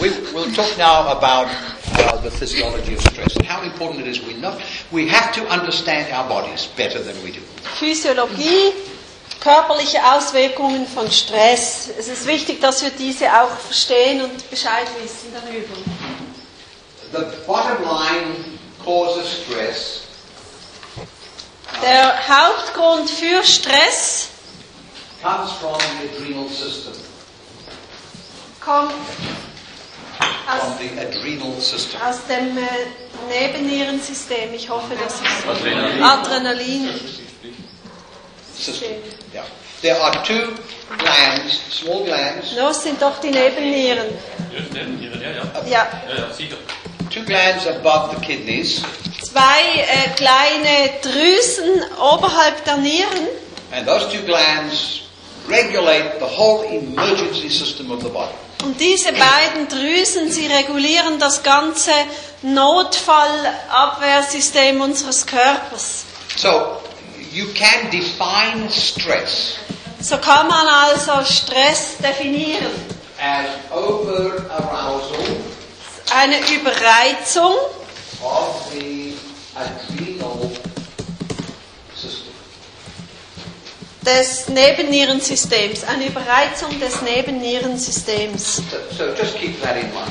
We, we'll talk now about uh, the physiology of stress and how important it is we know. We have to understand our bodies better than we do. Physiologie, körperliche Auswirkungen von Stress. Es ist wichtig, dass wir diese auch verstehen und Bescheid wissen darüber. The bottom line causes stress Der Hauptgrund für Stress comes from the adrenal system. kommt Aus, the adrenal system. aus dem äh, Nebennierensystem. Ich hoffe, das ist Adrenalin. Adrenalin. System. Yeah. There are two glands, small glands, Los sind doch die Nebennieren. Ja, Nebennieren, ja, ja. Ja, Ja, ja, sicher. two glands above the kidneys, zwei äh, kleine Drüsen oberhalb der Nieren. and those two glands regulate the whole emergency system of the body. Und diese beiden Drüsen, sie regulieren das ganze Notfallabwehrsystem unseres Körpers. So you can define stress So kann man also Stress definieren. as overarousal Eine Überreizung of the adrenal system. Des Nebennierensystems. Eine Überreizung des Nebennierensystems. So, so just keep that in mind.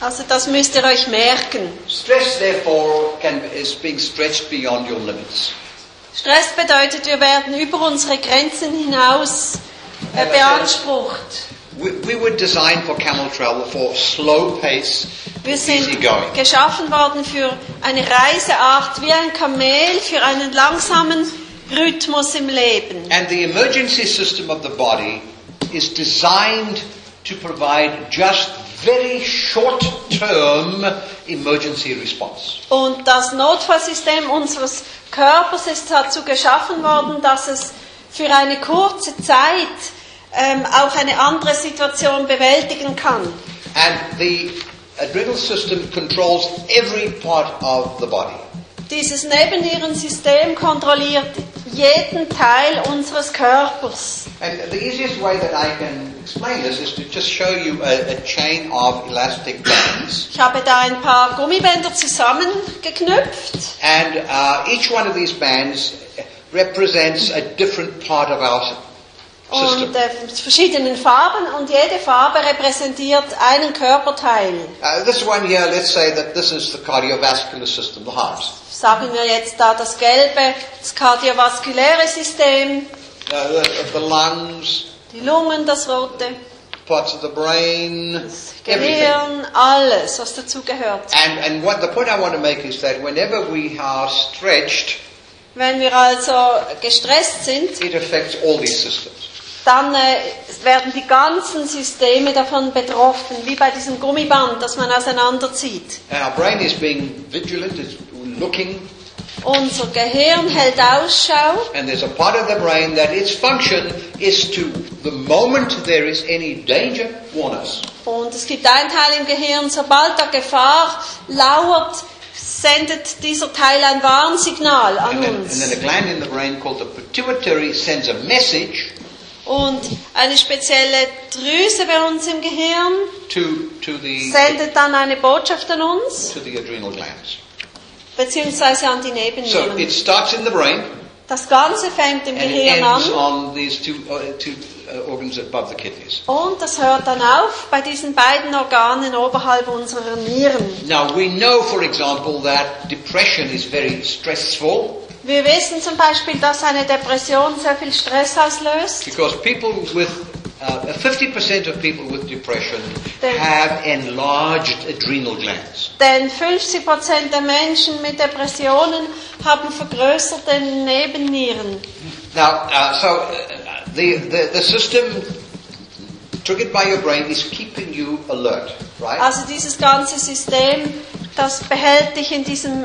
Also das müsst ihr euch merken. Stress, therefore, can, is being stretched beyond your limits. Stress bedeutet, wir werden über unsere Grenzen hinaus äh, beansprucht. We, we were designed for camel travel for slow pace, Wir easy sind going. geschaffen worden für eine Reiseart wie ein Kamel, für einen langsamen Rhythmus im Leben. And the emergency system of the body is designed to provide just very short term emergency response. Und das Notfallsystem unseres Körpers ist dazu geschaffen worden, dass es für eine kurze Zeit ähm, auch eine andere Situation bewältigen kann. And the adrenal system controls every part of the body. Dieses Nebennierensystem kontrolliert jeden Teil unseres Körpers. And the easiest way that I can explain this is to just show you a, a chain of elastic bands. Ich habe da ein paar Gummibänder zusammengeknüpft And uh, each one of these bands represents a different part of our system. und äh, verschiedenen Farben und jede Farbe repräsentiert einen Körperteil. Uh, this one here, let's say that this is the cardiovascular system, the heart. Sagen wir jetzt da das gelbe, das kardiovaskuläre System, Uh, the, the lungs, die Lungen, das rote, parts of the brain, das everything. Gehirn, alles, was dazugehört. And, and what the point I want to make is that whenever we are stretched, Wenn wir also gestresst sind, it affects all these systems. Dann äh, werden die ganzen Systeme davon betroffen, wie bei diesem Gummiband, das man auseinanderzieht. And our brain is being vigilant, Unser Gehirn hält Ausschau and there's a part of the brain that its function is to, the moment there is any danger, warn us. und es gibt einen Teil im Gehirn, sobald da Gefahr lauert, sendet dieser Teil ein Warnsignal an And then, and uns. then a gland in the brain called the pituitary sends a message Und eine spezielle Drüse bei uns im Gehirn to, to, the, sendet dann eine Botschaft an uns, beziehungsweise an die So Nebennieren. it starts in the brain Das Ganze fängt im it Gehirn an on these two, uh, two uh, und das hört dann auf bei diesen beiden Organen oberhalb unserer Nieren. Now we know, for example, that depression is very stressful Wir wissen zum Beispiel, dass eine Depression sehr viel Stress auslöst. because people with uh, 50% of people with depression Then- have enlarged adrenal glands. Denn 50 Prozent der Menschen mit Depressionen haben vergrößerte Nebennieren. Now, uh, so uh, the, the the system triggered by your brain is keeping you alert, right? Also dieses ganze System, das behält dich in diesem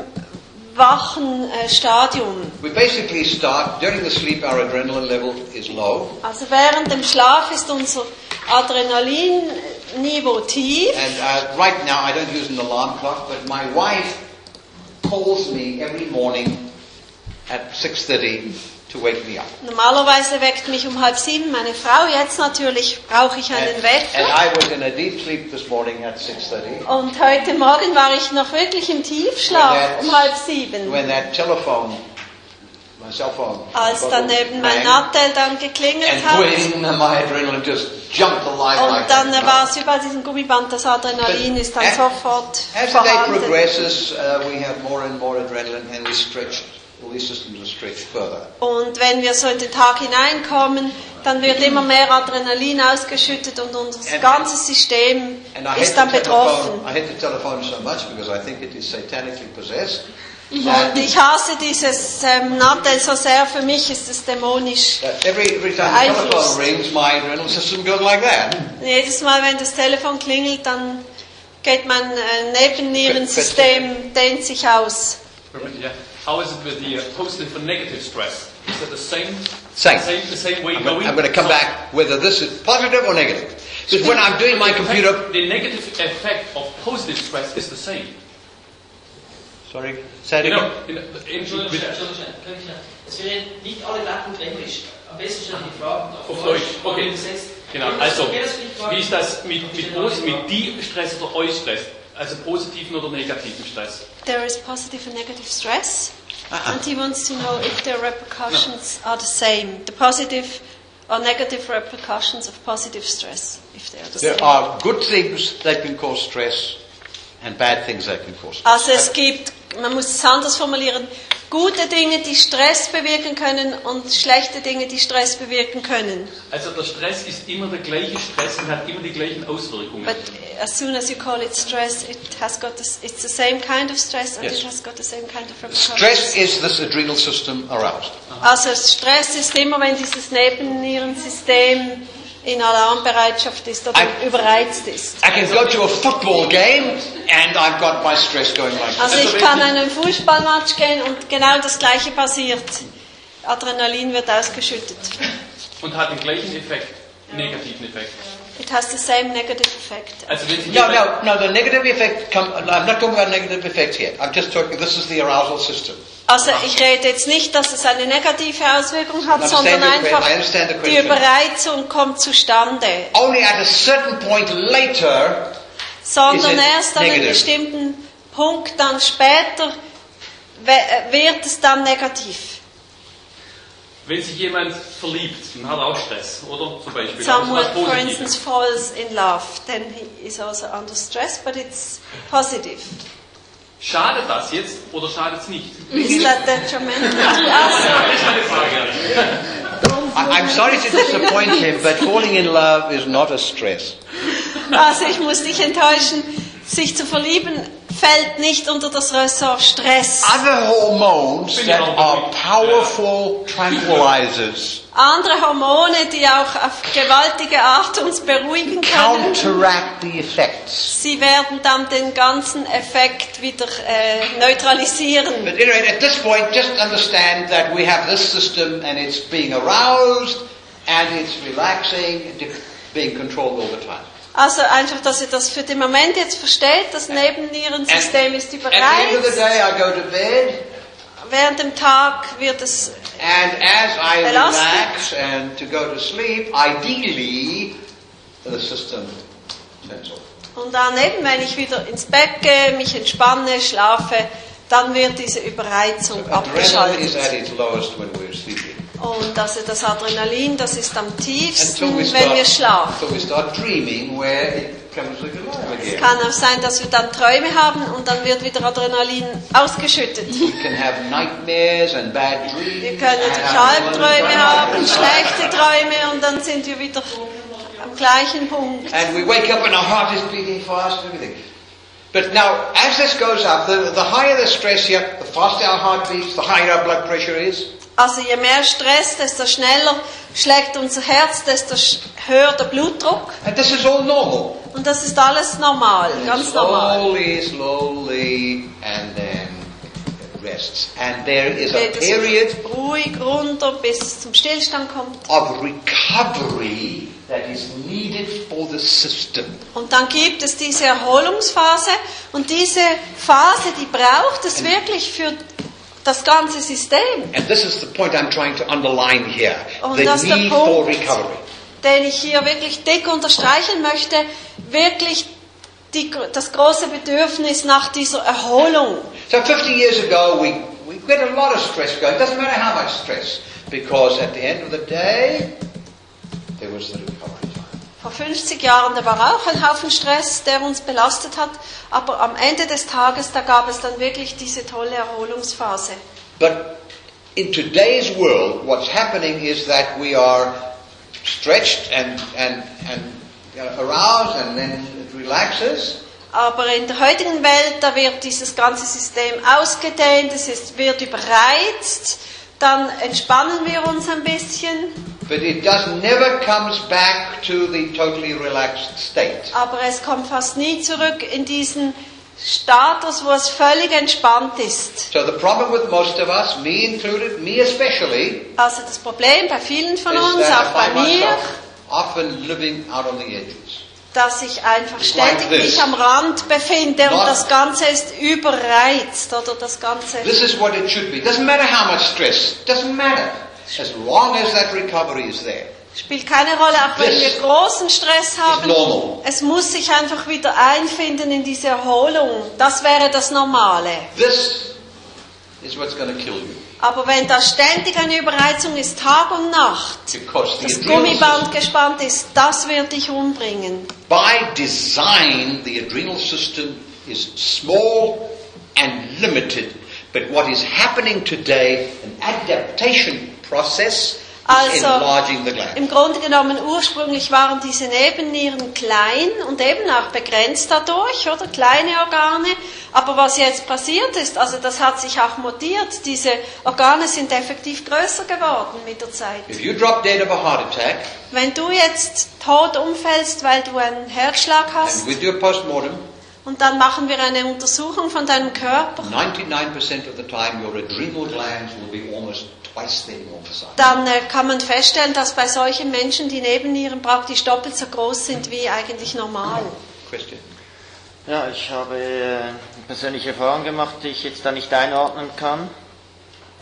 wachen äh, Stadium. We basically start during the sleep. Our adrenaline level is low, Also während dem Schlaf ist unser Adrenalinniveau tief. and uh, right now I don't use an alarm clock, but my wife calls me every morning at 6:30 to wake me up. Normalerweise weckt mich um halb sieben meine Frau. Jetzt natürlich brauche ich einen And, and Wecker. I was in a deep sleep this morning at 6.30 Und heute Morgen war ich noch wirklich im Tiefschlaf When um halb sieben. when that telephone, my cell phone, Als dann eben mein Nattel dann geklingelt and hat. when my adrenaline just jumped alive like Und dann that. war es über diesem Gummiband, das Adrenalin ist dann sofort As the day vorhanden. Und wenn wir so in den Tag hineinkommen, dann wird immer mehr Adrenalin ausgeschüttet und unser And- ganzes System And I hate, ist dann the telephone, betroffen. I hate the telephone so much because I think it is satanically possessed. Und ich hasse dieses ähm, Nattel so sehr. Für mich ist es dämonisch. every, every rings, my adrenaline system goes like that. Jedes Mal, wenn das Telefon klingelt, dann geht mein äh, Nebennierensystem, dehnt sich aus. Yeah. How is it with the uh, positive and negative stress? Is that the same? Same. Same, the same way I'm, going? I'm going to come So- back whether this is positive or negative. Because when I'm doing my The effect- computer, The negative effect of positive stress is the same. sorry, say it You again. know, in, in, Entschuldigung, with, Entschuldigung, Entschuldigung. Es wäre nicht alle gleich gut Englisch. Am besten stellen die Fragen Auf Deutsch, okay. übersetzt. Genau, Können wir also, das- können wir das vielleicht fragen? wie ist das mit, mit, Pos- mit die Stress oder euch Stress? Also positiven oder negativen Stress? There is positive and negative stress. Uh-uh. And he wants to know if the repercussions are the same. The positive or negative repercussions of positive stress, if they are the There same. are good things that can cause stress and bad things that can cause stress. Also es gibt, man muss es anders formulieren, gute Dinge, die Stress bewirken können und schlechte Dinge, die Stress bewirken können. Also der Stress ist immer der gleiche Stress und hat immer die gleichen Auswirkungen. But as soon as you call it stress, it has got this, it's the same kind of stress and Yes. it has got the same kind of repercussions. Stress is this adrenal system aroused. Also Stress ist immer, wenn dieses Nebennierensystem in Alarmbereitschaft ist oder I- überreizt ist. I can go to a football game and I've got my stress going like this. Also ich kann einen Fußballmatch gehen und genau das Gleiche passiert. Adrenalin wird ausgeschüttet. Und hat den gleichen Effekt, negativen Effekt. It has the same negative effect. Also No, no, no, the negative effect, come, I'm not talking about negative effects here. I'm just talking, this is the arousal system. Also ich rede jetzt nicht, dass es eine negative Auswirkung hat, I sondern einfach die question. Überreizung kommt zustande. Only at a certain point later, Sondern Is it erst an einem negative? bestimmten Punkt dann später wird es dann negativ. Wenn sich jemand verliebt, dann hat er auch Stress, oder? Zum Beispiel. Someone, Also for instance, falls in love, then he is also under stress, but it's positive. Schadet das jetzt oder schadet es nicht? Is that detrimental I'm sorry to disappoint him, but falling in love is not a stress. Also ich muss dich enttäuschen, sich zu verlieben fällt nicht unter das Ressort Stress. Other hormones that are powerful tranquilizers Andere Hormone, die auch auf gewaltige Art uns beruhigen können, counteract the effects. sie werden dann den ganzen Effekt wieder äh, neutralisieren. But anyway, at this point, just understand that we have this system and it's being aroused and it's relaxing, being controlled all the time. Also einfach, dass ihr das für den Moment jetzt versteht, das Nebennierensystem ist überreizt. Während dem Tag wird es and as I Belastet. relax and to go to sleep, ideally, the system turns off. Und dann eben, wenn ich wieder ins Bett gehe, mich entspanne, schlafe, dann wird diese Überreizung Adrenaline is abgeschaltet. at its lowest when we're sleeping. Und also das Adrenalin, das ist am tiefsten, Until we wenn wir start, schlafen. start Es kann auch sein, dass wir dann Träume haben und dann wird wieder Adrenalin ausgeschüttet. We can have nightmares and bad dreams. Wir können and Albträume haben, schlechte Träume und dann sind wir wieder am gleichen Punkt. And we wake up and our heart is beating fast and everything. But now, as this goes up, the, the higher the stress here, the faster our heart beats, the higher our blood pressure is. Also je mehr Stress, desto schneller schlägt unser Herz, desto höher der Blutdruck. And this is all normal. Und das ist alles normal, And ganz normal. slowly, slowly, and then it rests. And there is a period ruhig runter, bis es zum Stillstand kommt. of recovery that is needed for the system. Und dann gibt es diese Erholungsphase und diese Phase, die braucht es wirklich für das ganze System, And this is the point I'm trying to underline here. Und The das ist der need for Punkt. recovery. den ich hier wirklich dick unterstreichen möchte, wirklich die, das große Bedürfnis nach dieser Erholung. So 50 years ago, we, we get a lot of stress going. Doesn't matter how much stress. Because at the end of the day, there was the. Vor 50 Jahren, da war auch ein Haufen Stress, der uns belastet hat, aber am Ende des Tages, da gab es dann wirklich diese tolle Erholungsphase. But in today's world, what's happening is that we are stretched and, and, and uh, aroused and then it relaxes. Aber in der heutigen Welt, da wird dieses ganze System ausgedehnt, es ist, wird überreizt, dann entspannen wir uns ein bisschen, But it does never comes back to the totally relaxed state. aber es kommt fast nie zurück in diesen Status, wo es völlig entspannt ist. So the problem with most of us, me included, me especially, Also das Problem bei vielen von uns, auch bei mir, often living out on the edges. Dass ich einfach ständig like mich am Rand befinde und Not- das Ganze ist überreizt oder das Ganze. This is what it should be. Doesn't matter how much stress. Doesn't matter. As long as that recovery is there. Spielt keine Rolle, auch wenn wir großen Stress haben. Es muss sich einfach wieder einfinden in diese Erholung. Das wäre das Normale. This is what's going to kill you. Aber wenn da ständig eine Überreizung ist, Tag und Nacht, das Gummiband gespannt ist, das wird dich umbringen. by design, the adrenal system is small and limited. But what is happening today, an adaptation process, Also. Im Grunde genommen ursprünglich waren diese Nebennieren klein und eben auch begrenzt dadurch, oder kleine Organe. Aber was jetzt passiert ist, also das hat sich auch mutiert. Diese Organe sind effektiv größer geworden mit der Zeit. If you drop dead of a heart attack, Wenn du jetzt tot umfällst, weil du einen Herzschlag hast, und dann machen wir eine Untersuchung von deinem Körper, 99% of the time your adrenal glands will be almost dann äh, kann man feststellen, dass bei solchen Menschen die Nebennieren praktisch doppelt so groß sind wie eigentlich normal. Ja, ich habe äh, eine persönliche Erfahrung gemacht, die ich jetzt da nicht einordnen kann.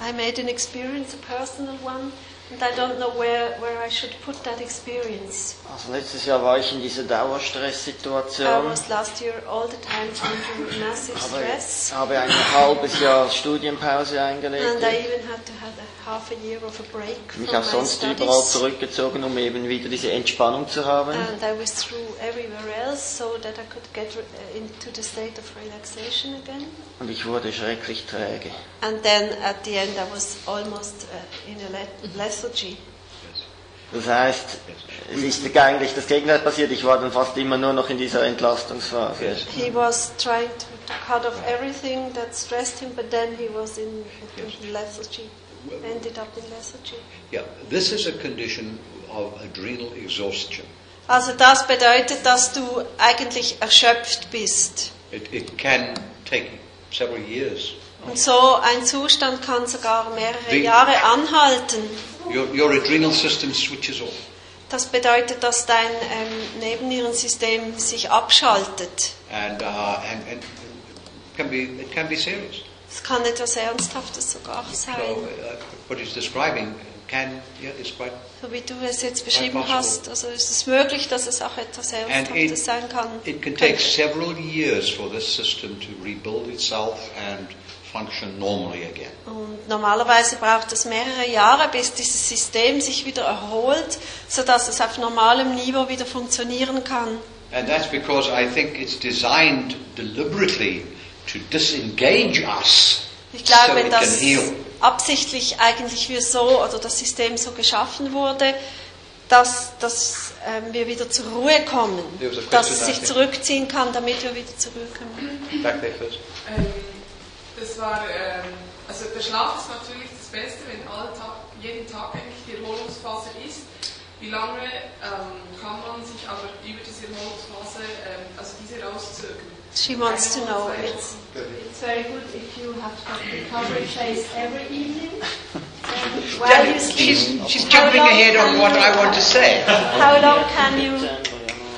I made an experience, a personal one, and I don't know where, where I should put that experience. Also letztes Jahr war ich in dieser I Dauerstresssituation, was last year all the time under massive habe, stress, habe ein halbes Jahr Studienpause eingelegt, and I even had to have a half a year of a break mich auch sonst überall studies. zurückgezogen, um eben wieder diese Entspannung zu haben. And I withdrew everywhere else so that I could get uh, into the state of relaxation again. Und ich wurde schrecklich träge. And then at the end I was almost uh, in a le- lethargy. Das heißt, es ist eigentlich das Gegenteil passiert. Ich war dann fast immer nur noch in dieser Entlastungsphase. He was trying to cut off everything that stressed him, but then he was in, in lethargy, ended up in lethargy. Yeah, this is a condition of adrenal exhaustion. Also das bedeutet, dass du eigentlich erschöpft bist. It, it can take several years. Und so ein Zustand kann sogar mehrere Wie- Jahre anhalten. Your, your adrenal system switches off. Das bedeutet, dass dein ähm, Nebennierensystem sich abschaltet. And, uh, and, and it, can be, it can be serious. Es kann etwas Ernsthaftes sogar So uh, what he's describing can, yeah, is quite... So wie du es jetzt beschrieben hast, also ist es möglich, dass es auch etwas Ernsthaftes it, sein kann. it can take several years for this system to rebuild itself and function normally again. Und normalerweise braucht es mehrere Jahre, bis dieses System sich wieder erholt, sodass es auf normalem Niveau wieder funktionieren kann. And that's because I think it's designed deliberately to disengage us Ich so glaube, it can dass heal. absichtlich eigentlich wir so, oder das System so geschaffen wurde, dass, dass ähm, wir wieder zur Ruhe kommen, dass es sich zurückziehen kann, damit wir wieder zurückkommen. Back there first. Das war, ähm, also der Schlaf ist natürlich das Beste, wenn alle Tag, jeden Tag eigentlich die Erholungsphase ist. Wie lange ähm, kann man sich aber über diese Erholungsphase, ähm, also diese rauszögern? She wants to know. It's, it's very good if you have got recovery phase every evening. While you sleep. She's, she's jumping ahead on what I want to say. How long can you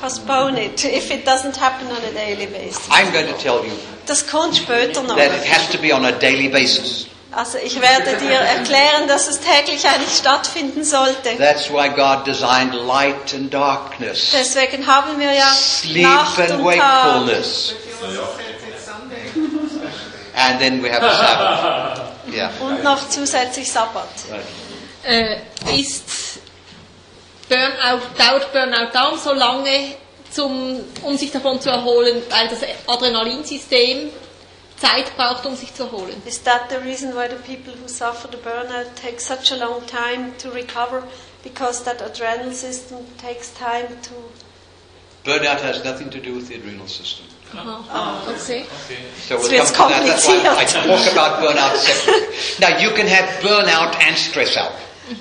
postpone it if it doesn't happen on a daily basis? I'm going to tell you Das kommt später noch. that it has to be on a daily basis. Also ich werde dir erklären, dass es täglich eigentlich stattfinden sollte. That's why God designed light and darkness, Deswegen haben wir ja sleep Nacht and und Tag wakefulness, Sunday. and then we have a Sabbath. Yeah. und noch zusätzlich Sabbat. Right. Äh, ist Burnout, dauert Burnout darum so lange, zum, um sich davon zu erholen, weil das Adrenalinsystem Zeit braucht, um sich zu erholen? Is that the reason why the people who suffer the burnout take such a long time to recover? Because that adrenal system takes time to. Burnout has nothing to do with the adrenal system. Aha, okay. So we'll come to that. That's why I talk about burnout separately. Now you can have burnout and stress out.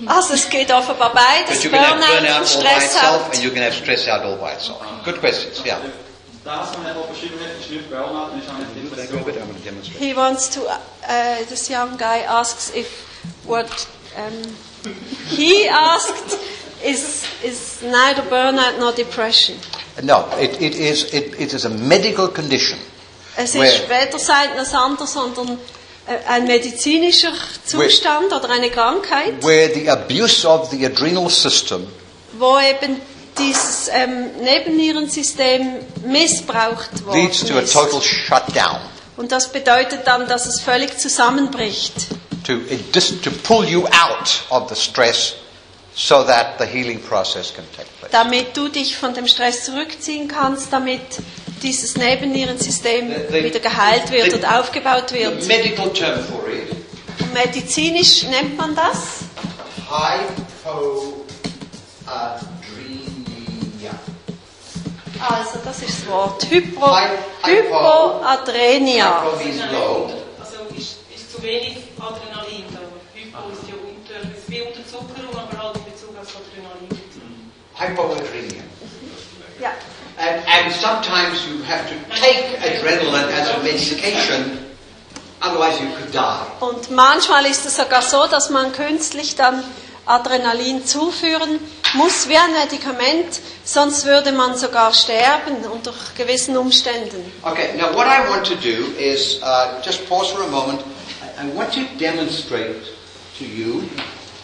Also es geht offenbar beides, Burnout und Stress and you can have stress out all by itself. Good questions, yeah. He wants to. Uh, this young guy asks if what um, he asked is is neither burnout nor depression. No, it, it, is, it, it is a medical condition Es Where- ist weder das eine noch das andere, sondern ein medizinischer Zustand oder eine Krankheit, where the abuse of the adrenal system wo eben dieses ähm, Nebennierensystem missbraucht worden leads to a total shutdown. Und das bedeutet dann, dass es völlig zusammenbricht. To, to pull you out of the stress so that the healing process can take place. damit du dich von dem Stress zurückziehen kannst, damit dieses Nebennierensystem The- the- wieder geheilt wird the- und aufgebaut The wird. medical term for it, Und medizinisch nennt man das hypoadrenia. Also, das ist das Wort. Hypo, Hy- Hypoadrenia. Hypo. Also ist, ist zu wenig Adrenalin da. Hypo ist ja unter, ist wie Unterzuckerung, aber halt in Bezug auf Adrenalin. Hypoadrenia. Ja. And, and sometimes you have to take adrenaline as a medication, otherwise you could die. Und manchmal ist es sogar so, dass man künstlich dann Adrenalin zuführen muss wie ein Medikament, sonst würde man sogar sterben unter gewissen Umständen. Okay, now what I want to do is uh, just pause for a moment. I, I want to demonstrate to you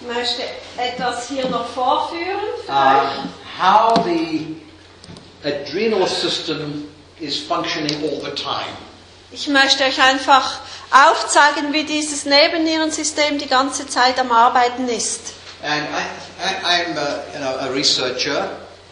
Ich möchte etwas hier noch vorführen. für uh, how the adrenal system is functioning all the time. Ich möchte euch einfach aufzeigen, wie dieses Nebennierensystem die ganze Zeit am Arbeiten ist. And I, I, I'm uh, you know, a researcher,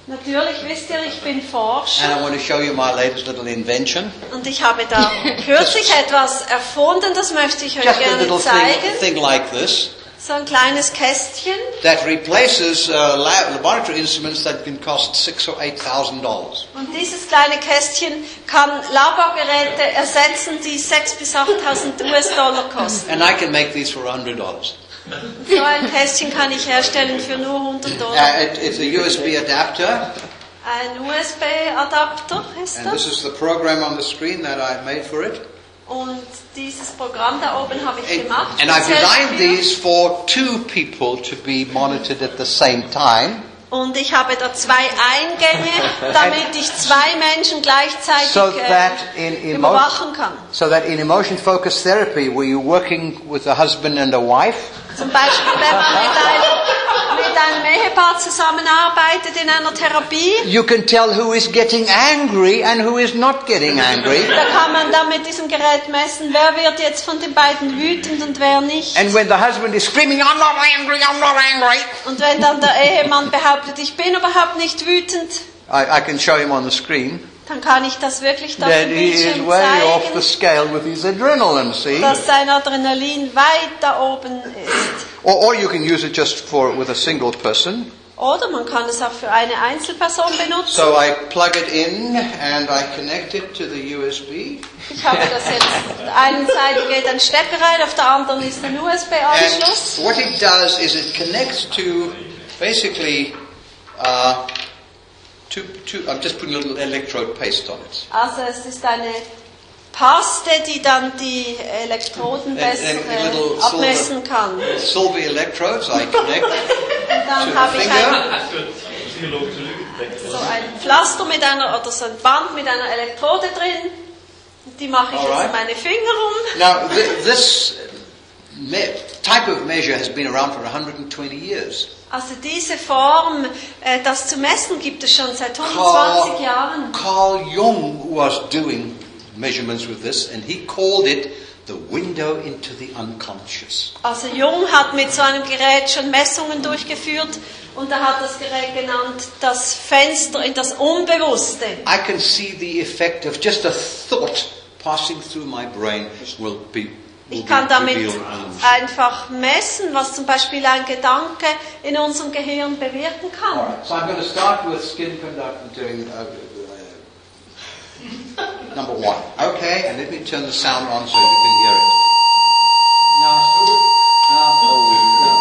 Natürlich wisst ihr, ich bin Forscher and I want to show you my latest little invention. und ich habe da kürzlich etwas erfunden, das möchte ich euch Just a gerne little zeigen. thing, thing like this So ein kleines Kästchen. that replaces uh, laboratory instruments that can cost six or eight thousand dollars. Und dieses kleine Kästchen kann Laborgeräte ersetzen, die 6.000 bis 8.000 US-Dollar kosten. And I can make these for hundred dollars. So ein Kästchen kann ich herstellen für nur 100 Dollar. Uh, it, it's a USB adapter, Ein USB-Adapter ist and this is the program on the screen that I made for it. Und dieses Programm da oben habe ich And, gemacht. and I've designed these for two people to be monitored at the same time, Und ich habe da zwei Eingänge, damit ich zwei Menschen gleichzeitig so äh, that äh, in emotion, überwachen kann. so that in emotion-focused therapy, where you're working with a husband and a wife, Zum Beispiel, wenn man mit einem, mit einem Ehepaar zusammenarbeitet in einer Therapie, you can tell who is getting angry and who is not getting angry. da kann man dann mit diesem Gerät messen, wer wird jetzt von den beiden wütend und wer nicht. And when the husband is screaming, I'm not angry, I'm not angry, Und wenn dann der Ehemann behauptet, ich bin überhaupt nicht wütend, I, I can show him on the screen dann kann ich das wirklich da that he is Bildschirm way off the zeigen, scale with his adrenaline, see? dass sein Adrenalin weit da oben ist. Or, or you can use it just for with a single person. Oder man kann es auch für eine Einzelperson benutzen. So I plug it in and I connect it to the USB. Ich habe das jetzt, auf der einen Seite geht ein Stecker rein, auf der anderen ist ein And USB-Anschluss. what it does is it connects to basically uh, to, to, I'm just putting a little electrode paste on it. Also es ist eine Paste, die dann die Elektroden besser and a little abmessen kann. Und Silver electrodes I connect. dann To habe the ich finger. ein, so ein Pflaster mit einer, oder so ein Band mit einer Elektrode drin. Und Die mache ich jetzt Alright. in meine Finger rum. Now th- this type of measure has been around for 120 years. Also diese Form, äh, das zu messen, gibt es schon seit 120 Carl, Jahren. Carl Jung was doing measurements with this, and he called it the window into the unconscious. Also Jung hat mit so einem Gerät schon Messungen durchgeführt und er hat das Gerät genannt das Fenster in das Unbewusste. I can see the effect of just a thought passing through my brain will be. Ich kann damit einfach messen, was zum Beispiel ein Gedanke in unserem Gehirn bewirken kann. Alright, so I'm going to start with skin conduct doing uh, uh, number one. Okay, and let me turn the sound on so you can hear it.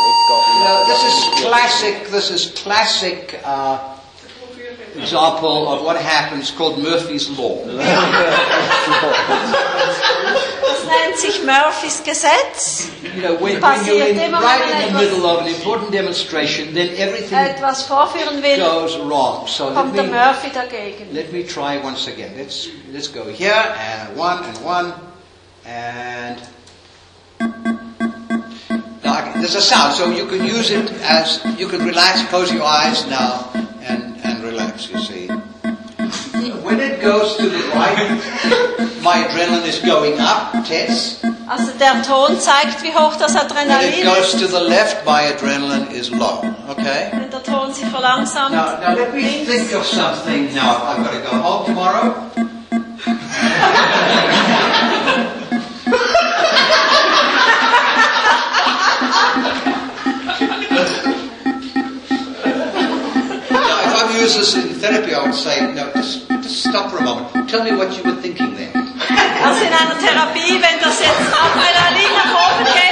It's got You know, this is classic. This is classic uh, example of what happens called Murphy's law. Das nennt sich Murphys Gesetz. You know, when, when you're in, right in the middle of an important demonstration, then everything Etwas vorführen will, goes wrong. So let kommt der me Murphy dagegen. let me try once again. Let's let's go here and one and one and. Now can- there's a sound, so you can use it as you can relax, close your eyes now, and and relax. You see. When it goes to the right, my adrenaline is going up, tense. Also der Ton zeigt, wie hoch das When it goes to the left, my adrenaline is low. Okay? Wenn der Ton sich verlangsamt. Now, now let me think of something now. I've got to go home tomorrow. If this in therapy, I would say, no, just, just stop for a moment. Tell me what you were thinking there. Also in einer Therapie, wenn das jetzt Adrenalin nach oben geht,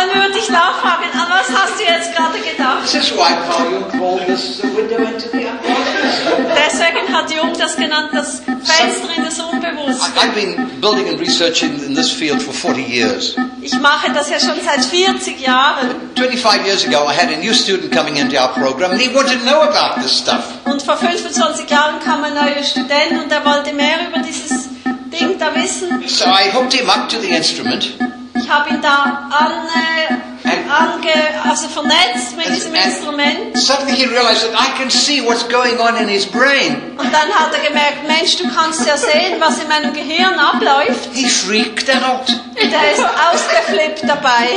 dann würde ich nachfragen, an was hast du jetzt gerade gedacht? This is why Carl Jung called this the window into the unconscious. Deswegen hat Jung das genannt, das Fenster in das I- Unbewusste. I've been building and researching in this field for 40 years. Ich mache das ja schon seit 40 Jahren. 25 years ago, I had a new student coming into our program, and he wanted to know about this stuff. Und vor 25 Jahren kam ein neuer Student und er wollte mehr über dieses Ding da wissen. So I hooked him up to the instrument, Ich habe ihn da an, äh, ange, also vernetzt mit diesem Instrument. suddenly he realized that I can see what's going on in his brain. Und dann hat er gemerkt, Mensch, du kannst ja sehen, was in meinem Gehirn abläuft. He freaked out. Und er ist ausgeflippt dabei.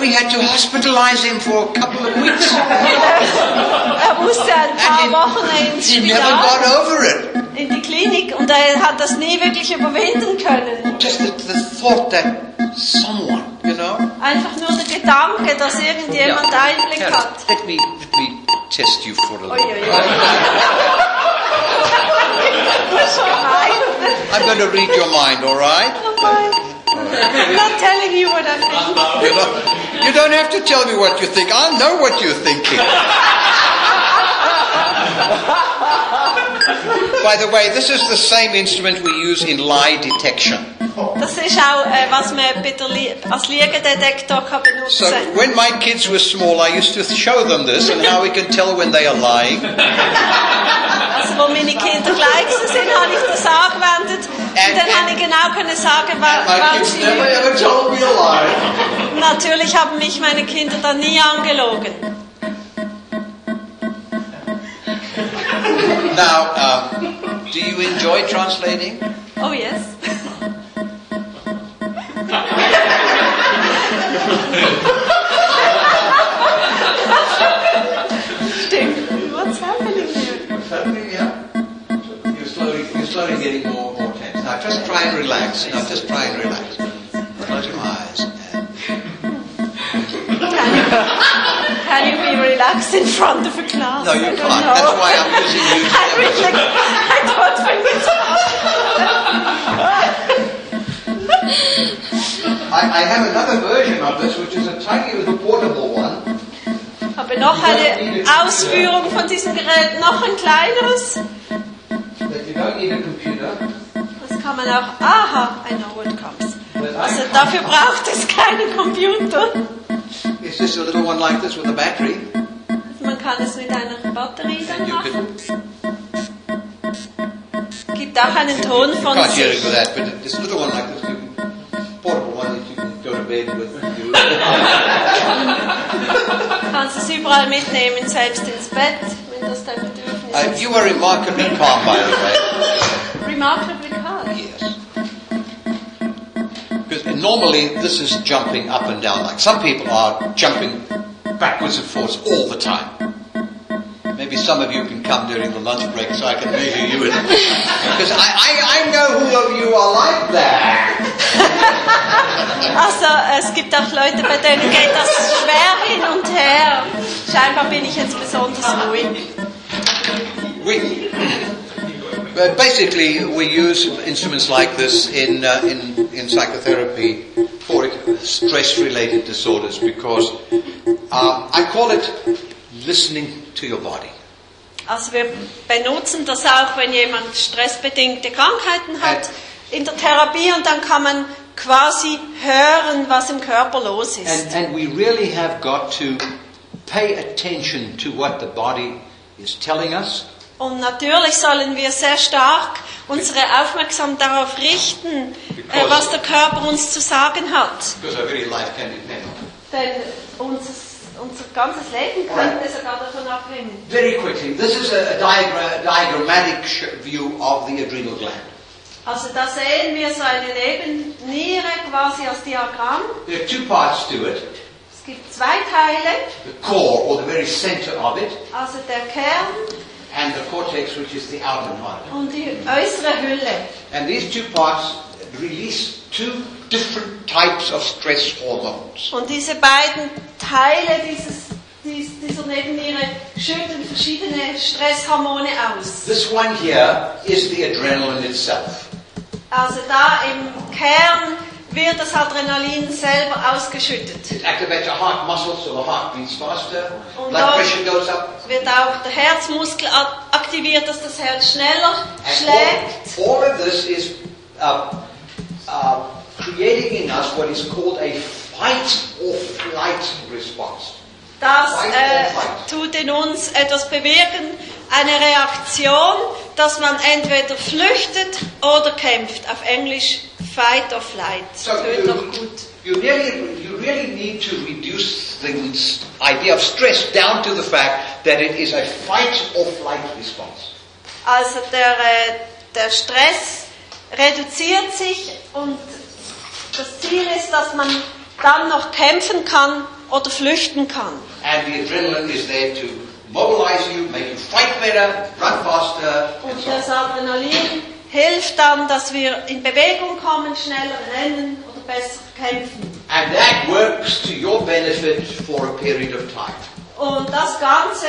We had to hospitalize him for a couple of weeks. Er musste ein paar Wochen he, ins he never got Spital, over it. Klinik und er hat das nie wirklich überwinden können. Just the, the thought that someone, you know. Einfach nur der Gedanke, dass irgendjemand Einblick Here, hat. let me let me test you for a little. Das ist gemein. I'm going to read your mind, all right? Gemein. I'm not telling you what I think. You, know, you don't have to tell me what you think. I know what you're thinking. By the way, this is the same instrument we use in lie detection. Das ist auch, was man bei der Lie- als Liegedetektor kann So when my kids were small, I used to show them this and how we can tell when they are lying. Also wo meine Kinder klein sind, habe ich das angewendet. Und dann habe ich genau können sagen, wann kids sie never lügen. ever told me a lie. Natürlich haben mich meine Kinder dann nie angelogen. Now, um, do you enjoy translating? Oh yes. Stimmt. What's happening here? What's happening here? You're slowly, you're slowly getting more and more tense. Now just try and relax. Now just try and relax. Close your eyes. And Can you, be relaxed in front of a class? No, you can't. know. That's why I'm using you I really, I don't think it's I, I have another version of this, which is a tiny little portable one. Ich habe noch eine Ausführung von diesem Gerät, noch ein kleineres. That you don't need a computer. Das kann man auch, aha, I know what comes. Also dafür braucht es keinen Computer. It's just a little one like this with a battery. Man kann es mit einer Batterie dann machen. Gibt auch einen Ton von can't hear it with that, but this little one like this, portable one that you can go to bed with. You, Kannst es überall mitnehmen, selbst ins Bett, wenn das dein Bedürfnis Uh, ist. you were remarkably calm, by the way. Remarkably calm. Normally this is jumping up and down. Like some people are jumping backwards and forwards all the time. Maybe some of you can come during the lunch break so I can measure you. Because I, I, I know who of you are like that. Also es gibt auch Leute, bei denen geht das schwer hin und her. Scheinbar bin ich jetzt besonders ruhig. We, but basically, we use instruments like this in, uh, in, in psychotherapy for stress-related disorders because um, I call it listening to your body. Also wir benutzen das auch, wenn jemand stressbedingte Krankheiten hat in der Therapie und dann kann man quasi hören, was im Körper los And, ist. and we really have got to pay attention to what the body is telling us Und natürlich sollen wir sehr stark unsere Aufmerksamkeit darauf richten, äh, was der Körper uns zu sagen hat. because our very life can depend on it. Denn unser, unser ganzes Leben könnte sogar davon abhängen. Very quickly, this is a, a diagra- diagrammatic view of the adrenal gland. Also da sehen wir so eine Nebenniere quasi als Diagramm. There are two parts to it. Es gibt zwei Teile, The core, or the very center of it, also der Kern and the cortex, which is the outer part. und die äußere Hülle. And these two parts release two different types of stress hormones. Und diese beiden Teile dieses, dies, dieser Nebenniere schütten verschiedene Stresshormone aus. This one here is the adrenaline itself. Also da im Kern wird das Adrenalin selber ausgeschüttet. It activates the heart muscle, so the heart beats faster, Und blood dort pressure goes up, wird auch der Herzmuskel aktiviert, dass das Herz schneller and schlägt. all, all of this is uh, uh, creating in us what is called a fight or flight response. Das äh, tut in uns etwas bewirken, eine Reaktion, dass man entweder flüchtet oder kämpft. Auf Englisch Fight or Flight. So Tönt doch you, gut. you really, you really need to reduce the idea of stress down to the fact that it is a fight or flight response. Also der, äh, der Stress reduziert sich und das Ziel ist, dass man dann noch kämpfen kann oder flüchten kann. And the adrenaline is there to mobilize you, make you fight better, run faster, and Und so das Adrenalin hilft dann, dass wir in Bewegung kommen, schneller rennen oder besser kämpfen. And that works to your benefit for a period of time. Und das Ganze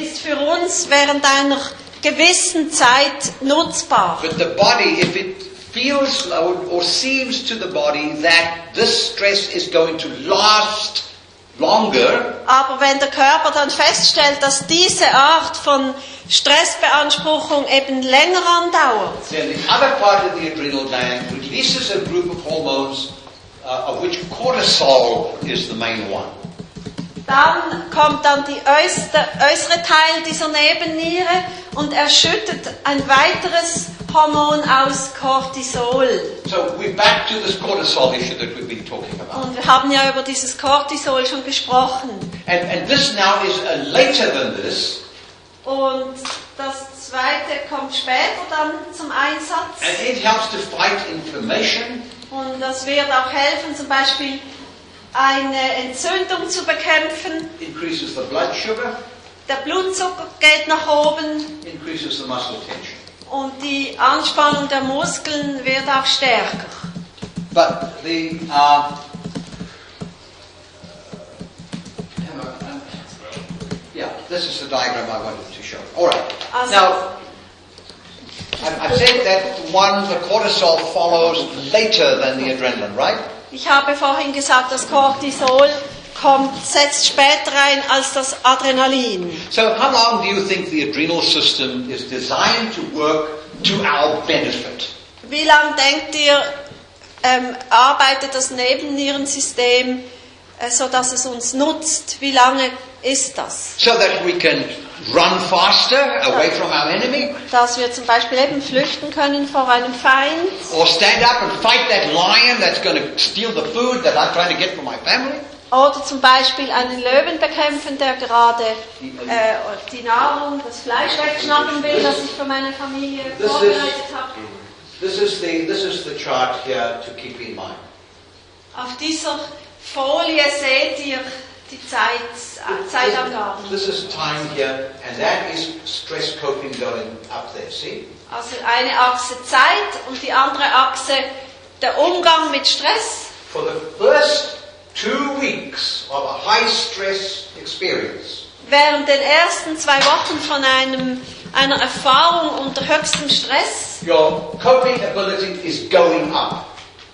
ist für uns während einer gewissen Zeit nutzbar. But the body, if it feels or, or seems to the body that this stress is going to last longer, Aber wenn der Körper dann feststellt, dass diese Art von Stressbeanspruchung eben länger andauert, then the other part of the adrenal gland releases a group of hormones uh, of which cortisol is the main one. Dann kommt dann die äuß- der äußere Teil dieser Nebenniere und er schüttet ein weiteres Hormon aus, Cortisol. So we're back to this cortisol issue that we've been talking about. Und wir haben ja über dieses Cortisol schon gesprochen. And, and this now is uh, later than this, Und das zweite kommt später dann zum Einsatz. and it helps to fight inflammation, Und das wird auch helfen, zum Beispiel eine Entzündung zu bekämpfen. increases the blood sugar, Der Blutzucker geht nach oben increases the muscle tension. und die Anspannung der Muskeln wird auch stärker. But the uh, yeah, this is the diagram I wanted to show. All right. Also- Now, I've said that one, the cortisol follows later than the adrenaline, right? Ich habe vorhin gesagt, das Cortisol kommt, setzt später ein als das Adrenalin. So, how long do you think the adrenal system is designed to work to our benefit? Wie lange denkt ihr, ähm, arbeitet das Nebennierensystem, äh, so dass es uns nutzt? Wie lange ist das? So that we can run faster away from our enemy, dass wir zum Beispiel eben flüchten können vor einem Feind or stand up and fight that lion that's going to steal the food that I'm trying to get for my family. oder zum Beispiel einen Löwen bekämpfen, der gerade äh, die Nahrung, das Fleisch wegschnappen will, das ich für meine Familie This is- vorbereitet habe. This is the this is the chart here to keep in mind. Auf dieser Folie seht ihr die Zeit, äh, Zeitangaben. This is time here, and that is stress coping going up there. See? Also eine Achse Zeit und die andere Achse der Umgang mit Stress. For the first two weeks of a high stress experience, Während den ersten zwei Wochen von einem, einer Erfahrung unter höchstem Stress, your coping ability is going up.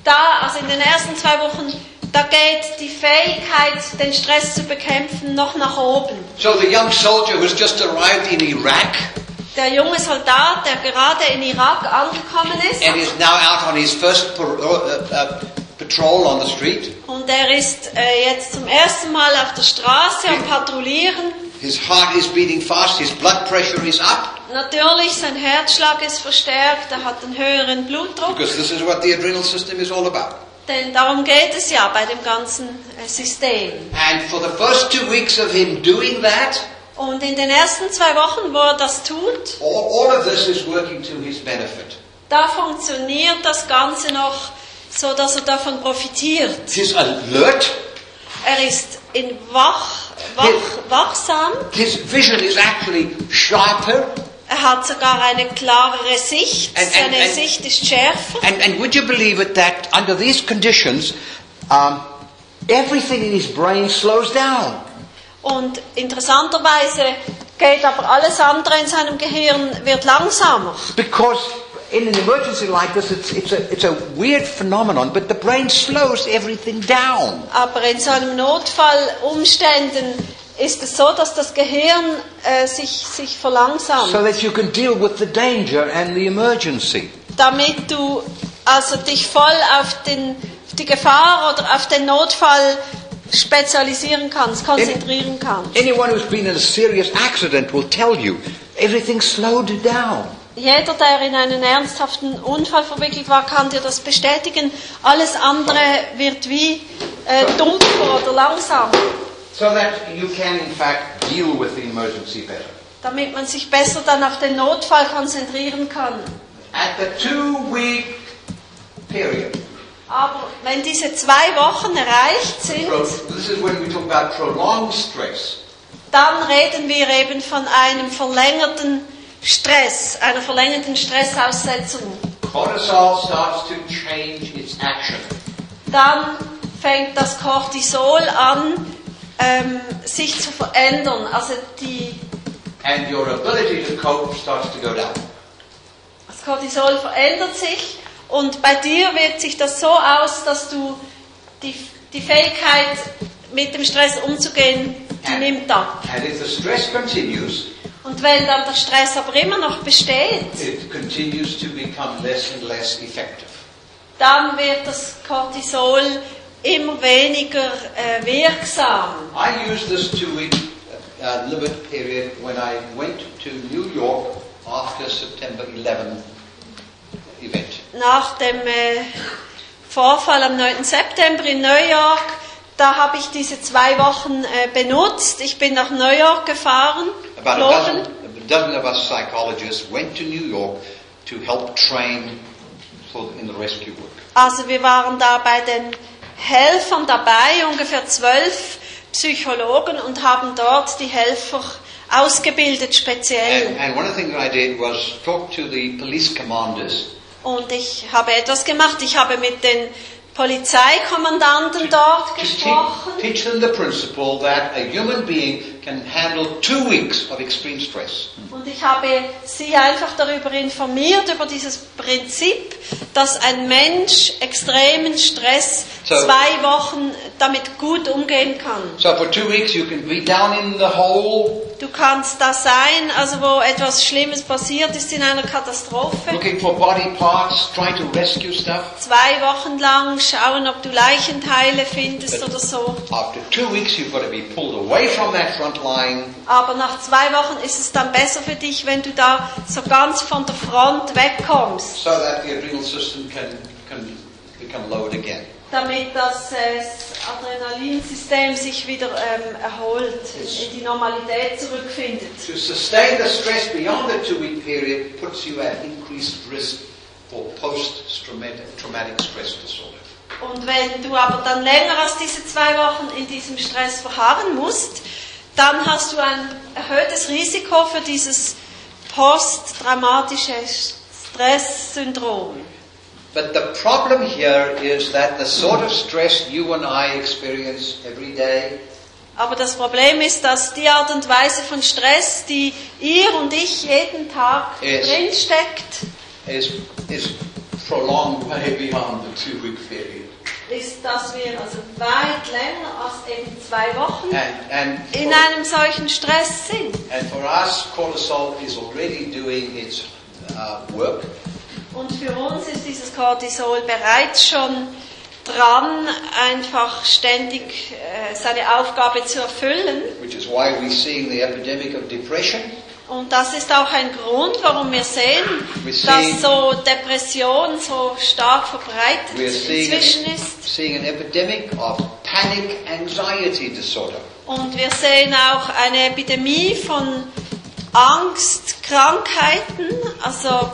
da, also in den ersten zwei Wochen, da geht die Fähigkeit, den Stress zu bekämpfen, noch nach oben. So the young soldier who's just arrived in Iraq Der junge Soldat, der gerade in Irak angekommen ist, and is now out on his first par- uh, uh, patrol on the street, und er ist äh, jetzt zum ersten Mal auf der Straße am Patrouillieren. his heart is beating fast, his blood pressure is up, Natürlich, sein Herzschlag ist verstärkt, er hat einen höheren Blutdruck. because this is what the adrenal system is all about. Denn darum geht es ja bei dem ganzen äh, System. And for the first two weeks of him doing that, Und in den ersten zwei Wochen, wo er das tut, all, all of this is working to his benefit. da funktioniert das Ganze noch so, dass er davon profitiert. He's alert, Er ist in wach, wach, wachsam, his vision is actually sharper, er hat sogar eine klarere Sicht, And- and- seine and- Sicht ist schärfer. and, and would you believe it that under these conditions, um, everything in his brain slows down? Und interessanterweise geht aber alles andere in seinem Gehirn wird langsamer. Because in an emergency like this, it's, it's, a, it's a weird phenomenon, but the brain slows everything down. Aber in so einem Notfallumständen ist es so, dass das Gehirn äh, sich, sich verlangsamt, So that you can deal with the danger and the emergency. damit du also dich voll auf, den, auf die Gefahr oder auf den Notfall spezialisieren kannst, konzentrieren kannst. Anyone who's been in a serious accident will tell you everything slowed down. Jeder, der in einen ernsthaften Unfall verwickelt war, kann dir das bestätigen. Alles andere wird wie äh, dumpfer oder langsamer, So that you can, in fact, deal with the emergency better. damit man sich besser dann auf den Notfall konzentrieren kann. At the two week period, Aber wenn diese zwei Wochen erreicht sind, this is when we talk about prolonged stress. dann reden wir eben von einem verlängerten Stress, einer verlängerten Stressaussetzung. Cortisol starts to change its action. Dann fängt das Cortisol an, ähm, sich zu verändern. Also die, And your ability to cope starts to go down. das Cortisol verändert sich und bei dir wirkt sich das so aus, dass du die, die Fähigkeit, mit dem Stress umzugehen, die nimmt ab. And if the stress continues, Und wenn dann der Stress aber immer noch besteht, it continues to become less and less effective. dann wird das Cortisol immer weniger äh, wirksam. I used this two week uh, limit period when I went to New York after September 11 event. Nach dem äh, Vorfall am 9. September in New York, da habe ich diese zwei Wochen äh, benutzt. Ich bin nach New York gefahren, About a dozen, a dozen of us psychologists went to New York to help train for, in the rescue work. Also wir waren da bei den Helfern dabei, ungefähr zwölf Psychologen und haben dort die Helfer ausgebildet speziell. And, and one of the things I did was talk to the police commanders Und ich habe etwas gemacht. Ich habe mit den Polizeikommandanten dort to gesprochen. teach, teach them the principle that a human being can handle two weeks of extreme stress. Und ich habe sie einfach darüber informiert, über dieses Prinzip, dass ein Mensch extremen Stress So- zwei Wochen damit gut umgehen kann. So for two weeks you can be down in the hole, Du kannst da sein, also wo etwas Schlimmes passiert ist in einer Katastrophe. looking for body parts, trying to rescue stuff. Zwei Wochen lang schauen, ob du Leichenteile findest oder so. After two weeks you've got to be pulled away from that front line. Aber nach zwei Wochen ist es dann besser für dich, wenn du da so ganz von der Front wegkommst, so that the adrenal system can, can become lowered again. damit das äh, Adrenalinsystem sich wieder ähm, erholt, in die Normalität zurückfindet. To sustain the stress beyond the two-week period puts you at increased risk for post-traumatic traumatic stress disorder. Und wenn du aber dann länger als diese zwei Wochen in diesem Stress verharren musst, dann hast du ein erhöhtes Risiko für dieses posttraumatische Stresssyndrom. But the problem here is that the sort of stress you and I experience every day Aber das Problem ist, dass die Art und Weise von Stress, die ihr und ich jeden Tag Yes. drinsteckt, is, is prolonged way beyond the two-week period. Ist, dass wir also weit länger als eben zwei Wochen And, and, in for, einem solchen Stress sind. and for us, cortisol is already doing its uh, work. Und für uns ist dieses Cortisol bereits schon dran, einfach ständig äh, seine Aufgabe zu erfüllen. which is why we're seeing the epidemic of depression. Und das ist auch ein Grund, warum wir sehen, dass so Depression so stark verbreitet inzwischen ist. seeing an epidemic of panic anxiety disorder. Und wir sehen auch eine Epidemie von Angstkrankheiten, also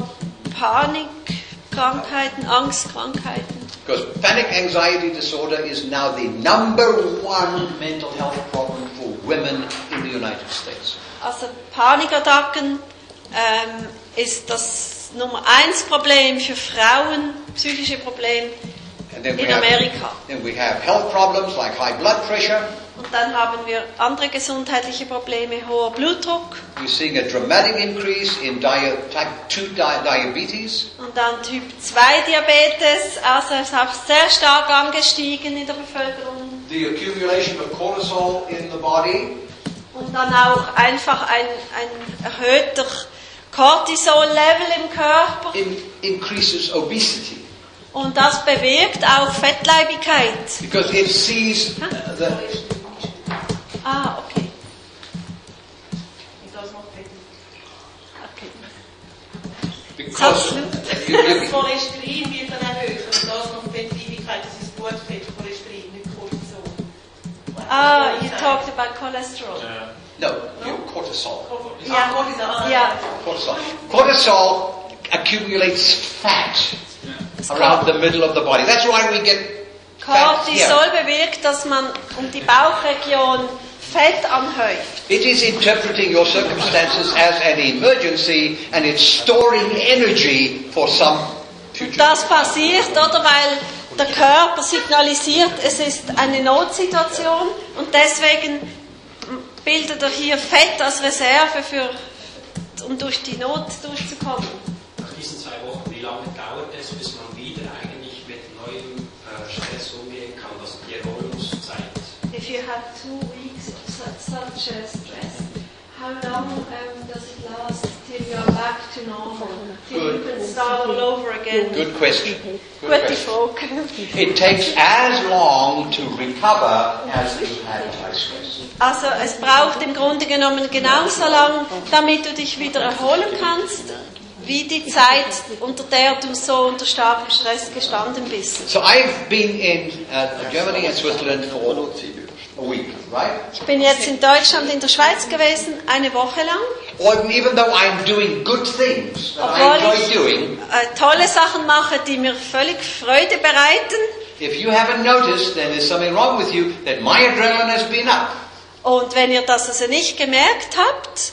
Panikkrankheiten, Angstkrankheiten. Because panic anxiety disorder is now the number one mental health problem for women in the United States. Also Panikattacken ähm, ist das Nummer eins Problem für Frauen, psychische Problem And then we in have, Amerika. then we have health problems like high blood pressure. Und dann haben wir andere gesundheitliche Probleme, hoher Blutdruck We're seeing a dramatic increase in type 2 di- diabetes. und dann Typ 2 Diabetes, also es ist auch sehr stark angestiegen in der Bevölkerung. The accumulation of cortisol in the body Und dann auch einfach ein, ein erhöhter Cortisol-Level im Körper. in, increases obesity Und das bewirkt auch Fettleibigkeit. because it sees uh, the, Ah, okay. Fett. because Das you, Cholesterin wird dann erhöht und das macht Fettliebigkeit, das ist Blutfett, nicht Cortisol. Ah, you talked about cholesterol. no, you cortisol. Ja, Cortisol. ja. Cortisol. Cortisol accumulates fat around the middle of the body. That's why we get Cortisol bewirkt, dass man um die Bauchregion Fett anhäuft. It is interpreting your circumstances as an emergency and it's storing energy for some future. Das passiert, oder? Weil der Körper signalisiert, es ist eine Notsituation und deswegen bildet er hier Fett als Reserve für, um durch die Not durchzukommen. Nach diesen zwei Wochen, wie lange dauert es, bis man wieder eigentlich mit neuem äh, Stress umgehen kann, also die Erholungszeit? If you have two weeks of such, such how long um, does it last till you're back to normal? Till you Good. can start all over again? Good question. Good question. It takes as long to recover as you had high stress. Also es braucht im Grunde genommen genauso lang, damit du dich wieder erholen kannst, wie die Zeit, unter der du so unter starkem Stress gestanden bist. So I've been in uh, Germany and Switzerland for week, right? Ich bin jetzt in Deutschland, in der Schweiz gewesen, eine Woche lang. Or even though I'm doing good things that I Obwohl enjoy ich doing, äh, tolle Sachen mache, die mir völlig Freude bereiten. if you haven't noticed, then there's something wrong with you, that my adrenaline has been up. Und wenn ihr das also nicht gemerkt habt,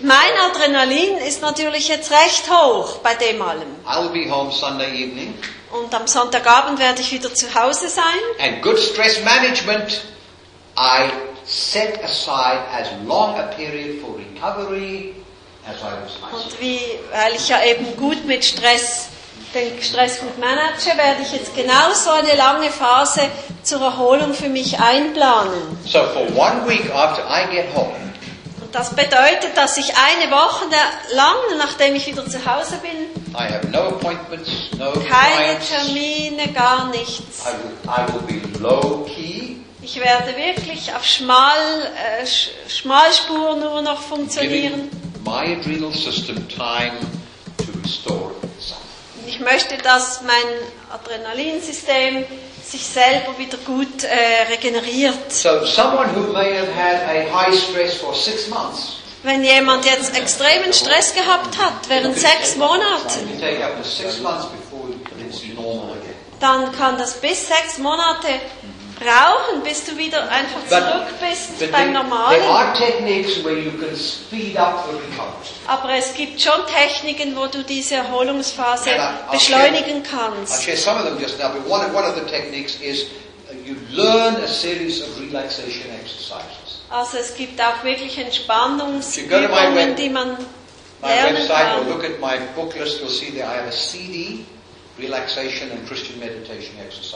mein Adrenalin ist natürlich jetzt recht hoch bei dem allem. I'll be home Sunday evening, Und am Sonntagabend werde ich wieder zu Hause sein. and good stress management, I set aside as long a period for recovery as I was. Und wie, weil ich ja eben gut mit Stress, den Stress gut manage, werde ich jetzt genauso eine lange Phase zur Erholung für mich einplanen. So for one week after I get home, Und das bedeutet, dass ich eine Woche lang, nachdem ich wieder zu Hause bin, I have no appointments, no keine clients. Termine, gar nichts. I will, I will be low key. Ich werde wirklich auf Schmal, äh, Sch Schmalspur nur noch funktionieren. Ich möchte, dass mein Adrenalinsystem sich selber wieder gut äh, regeneriert. So someone who may have had a high stress for six months Wenn jemand jetzt extremen Stress gehabt hat währnd sechs Monaten, dann kann das bis sechs Monate brauchen, bis du wieder einfach zurück bist but beim Normalen. are techniques where you can speed up the recovery. Aber es gibt schon Techniken, wo du diese Erholungsphase I'll beschleunigen I'll kannst. share some of them just now, but one of, one of the techniques is uh, you learn a series of relaxation exercises. Also es gibt auch wirklich Entspannungsübungen, die man lernen kann.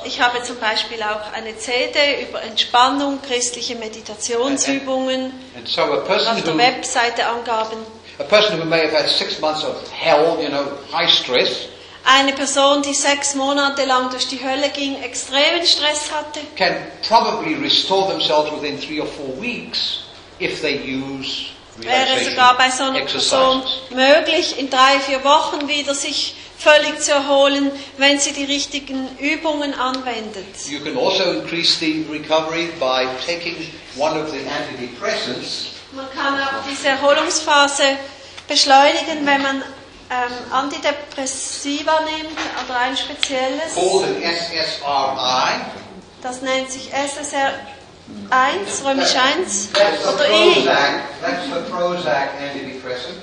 Ich habe zum Beispiel auch eine CD über Entspannung, christliche Meditationsübungen, And so auf der Webseite Angaben. a person who may have had six months of hell, you know, high stress, Eine Person, die sechs Monate lang durch die Hölle ging, extremen Stress hatte, can probably restore themselves within three or four weeks if they use wäre sogar bei so einer Person möglich, in drei, vier Wochen wieder sich völlig zu erholen, wenn sie die richtigen Übungen anwendet. You can also increase the recovery by taking one of the antidepressants Man kann auch diese Erholungsphase beschleunigen, wenn man ähm, Antidepressiva nimmt oder ein spezielles. called an SSRI. Das nennt sich SSR 1, römisch 1 That's the oder I. That's the Prozac antidepressant.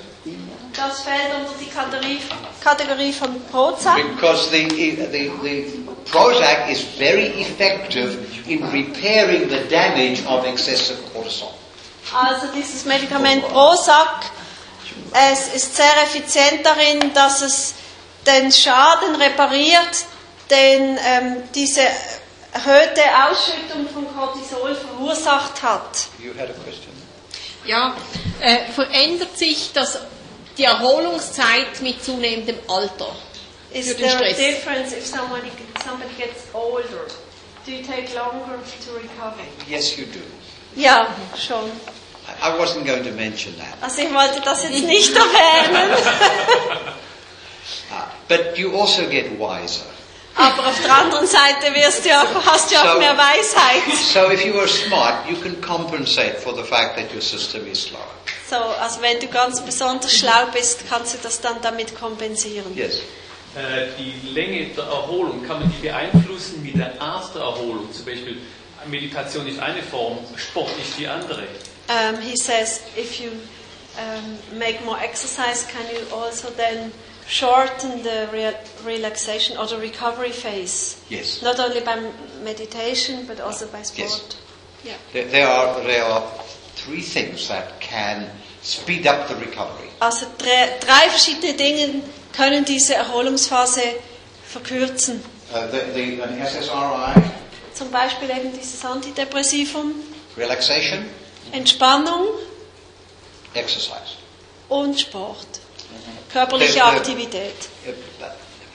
Das fällt unter die Kategorie, Kategorie von Prozac. Because the, the, the Prozac is very effective in repairing the damage of excessive cortisol. Also dieses Medikament Prozac, es ist sehr effizient darin, dass es den Schaden repariert, den ähm, diese erhöhte Ausschüttung von Cortisol verursacht hat. You had a question? Ja, äh, verändert sich das, die Erholungszeit mit zunehmendem Alter? Is Für den there a Stress. difference if somebody, somebody gets older? Do you take longer to recover? Yes, you do. Ja, schon. I wasn't going to mention that. Also ich wollte das jetzt nicht erwähnen. Uh, but you also get wiser. Aber auf der anderen Seite wirst du auch, hast du auch So- mehr Weisheit. So if you are smart, you can compensate for the fact that your system is slower. So, also wenn du ganz besonders schlau bist, kannst du das dann damit kompensieren. Yes. Äh, die Länge der Erholung, kann man die beeinflussen mit der Art der Erholung? Zum Beispiel, Meditation ist eine Form, Sport ist die andere. Um, he says, if you um, make more exercise, can you also then shorten the rea- relaxation or the recovery phase? Yes. Not only by meditation, but also by sport. Yeah. There, there are there are three things that can speed up the recovery. Also drei, drei verschiedene Dinge können diese Erholungsphase verkürzen. Uh, the, the, an SSRI, Zum Beispiel eben dieses Antidepressivum, relaxation, Entspannung exercise. und Sport. Körperliche Der- der- Aktivität. Uh,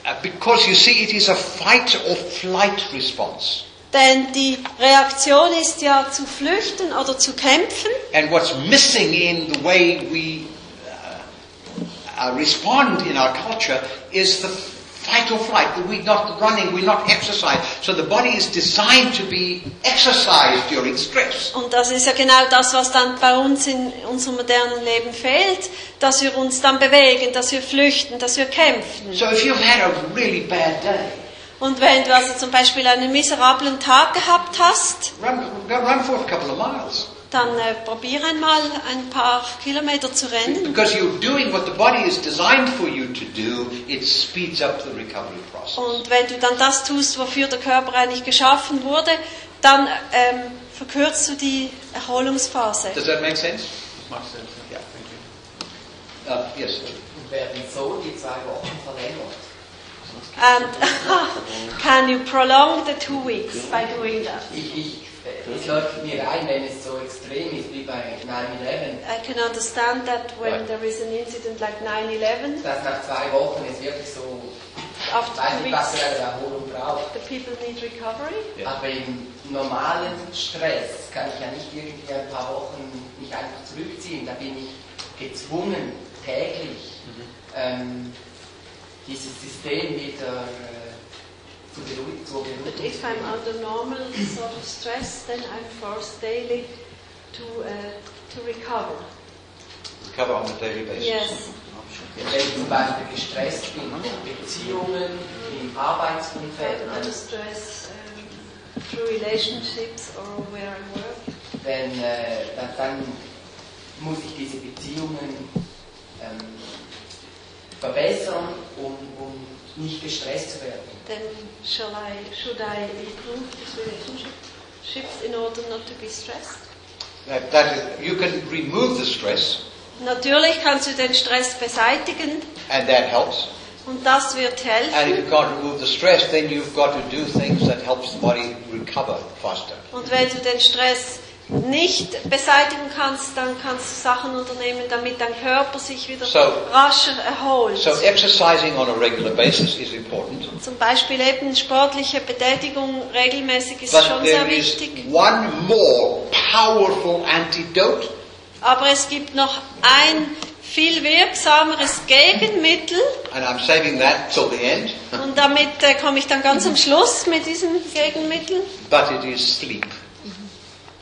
uh, because you see, it is a fight or flight response. Denn die Reaktion ist ja zu flüchten oder zu kämpfen. And what's missing in the way we uh, uh, respond in our culture is the fight or flight. We're not running, we're not exercise. So the body is designed to be exercised during stress. Und das ist ja genau das, was dann bei uns in unserem modernen Leben fehlt, dass wir uns dann bewegen, dass wir flüchten, dass wir kämpfen. So if you've had a really bad day, Und wenn du also zum Beispiel einen miserablen Tag gehabt hast, run, run for a couple of miles. dann äh, probier einmal ein paar Kilometer zu rennen. Because you're doing what the body is designed for you to do, it speeds up the recovery process. Und wenn du dann das tust, wofür der Körper eigentlich geschaffen wurde, dann ähm, verkürzt du die Erholungsphase. Does that make sense? Macht Sinn. Yeah. Thank you. Uh, yes. Und werden so die zwei Wochen verlängert. And can you prolong the two weeks by doing that? Ich, ich, es läuft mir ein, wenn es so extrem ist wie bei 9-11, I can understand that when there is an incident like 9-11, dass nach zwei Wochen es wirklich so, after weiß two nicht, was weeks, für eine Erholung braucht. the people need recovery. Aber im normalen Stress kann ich ja nicht irgendwie ein paar Wochen mich einfach zurückziehen. Da bin ich gezwungen, täglich ähm, dieses System wieder äh, zu beruhigen. Zu But beruhigen. if I'm under normal sort of stress, then I'm forced daily to, uh, to recover. Recover on a daily basis. Yes. Wenn ich zum Beispiel gestresst bin in Beziehungen, im Arbeitsumfeld, I'm under stress um, through relationships or where I work. dann, äh, dann, dann muss ich diese Beziehungen ähm, verbessern, um, um nicht gestresst zu werden. Then shall I, should I improve these relationships in order not to be stressed? That, that is, you can remove the stress, Natürlich kannst du den Stress beseitigen and that helps. und das wird And if helfen. you can't remove the stress, then you've got to do things that helps the body recover faster. Und wenn du den Stress nicht beseitigen kannst, dann kannst du Sachen unternehmen, damit dein Körper sich wieder So- rascher erholt. So exercising on a regular basis is important. Zum Beispiel eben sportliche Betätigung regelmäßig ist But schon sehr there is wichtig. one more powerful antidote, Aber es gibt noch ein viel wirksameres Gegenmittel and I'm saving that till the end, und damit äh, komme ich dann ganz am Schluss mit diesem Gegenmittel. but it is sleep.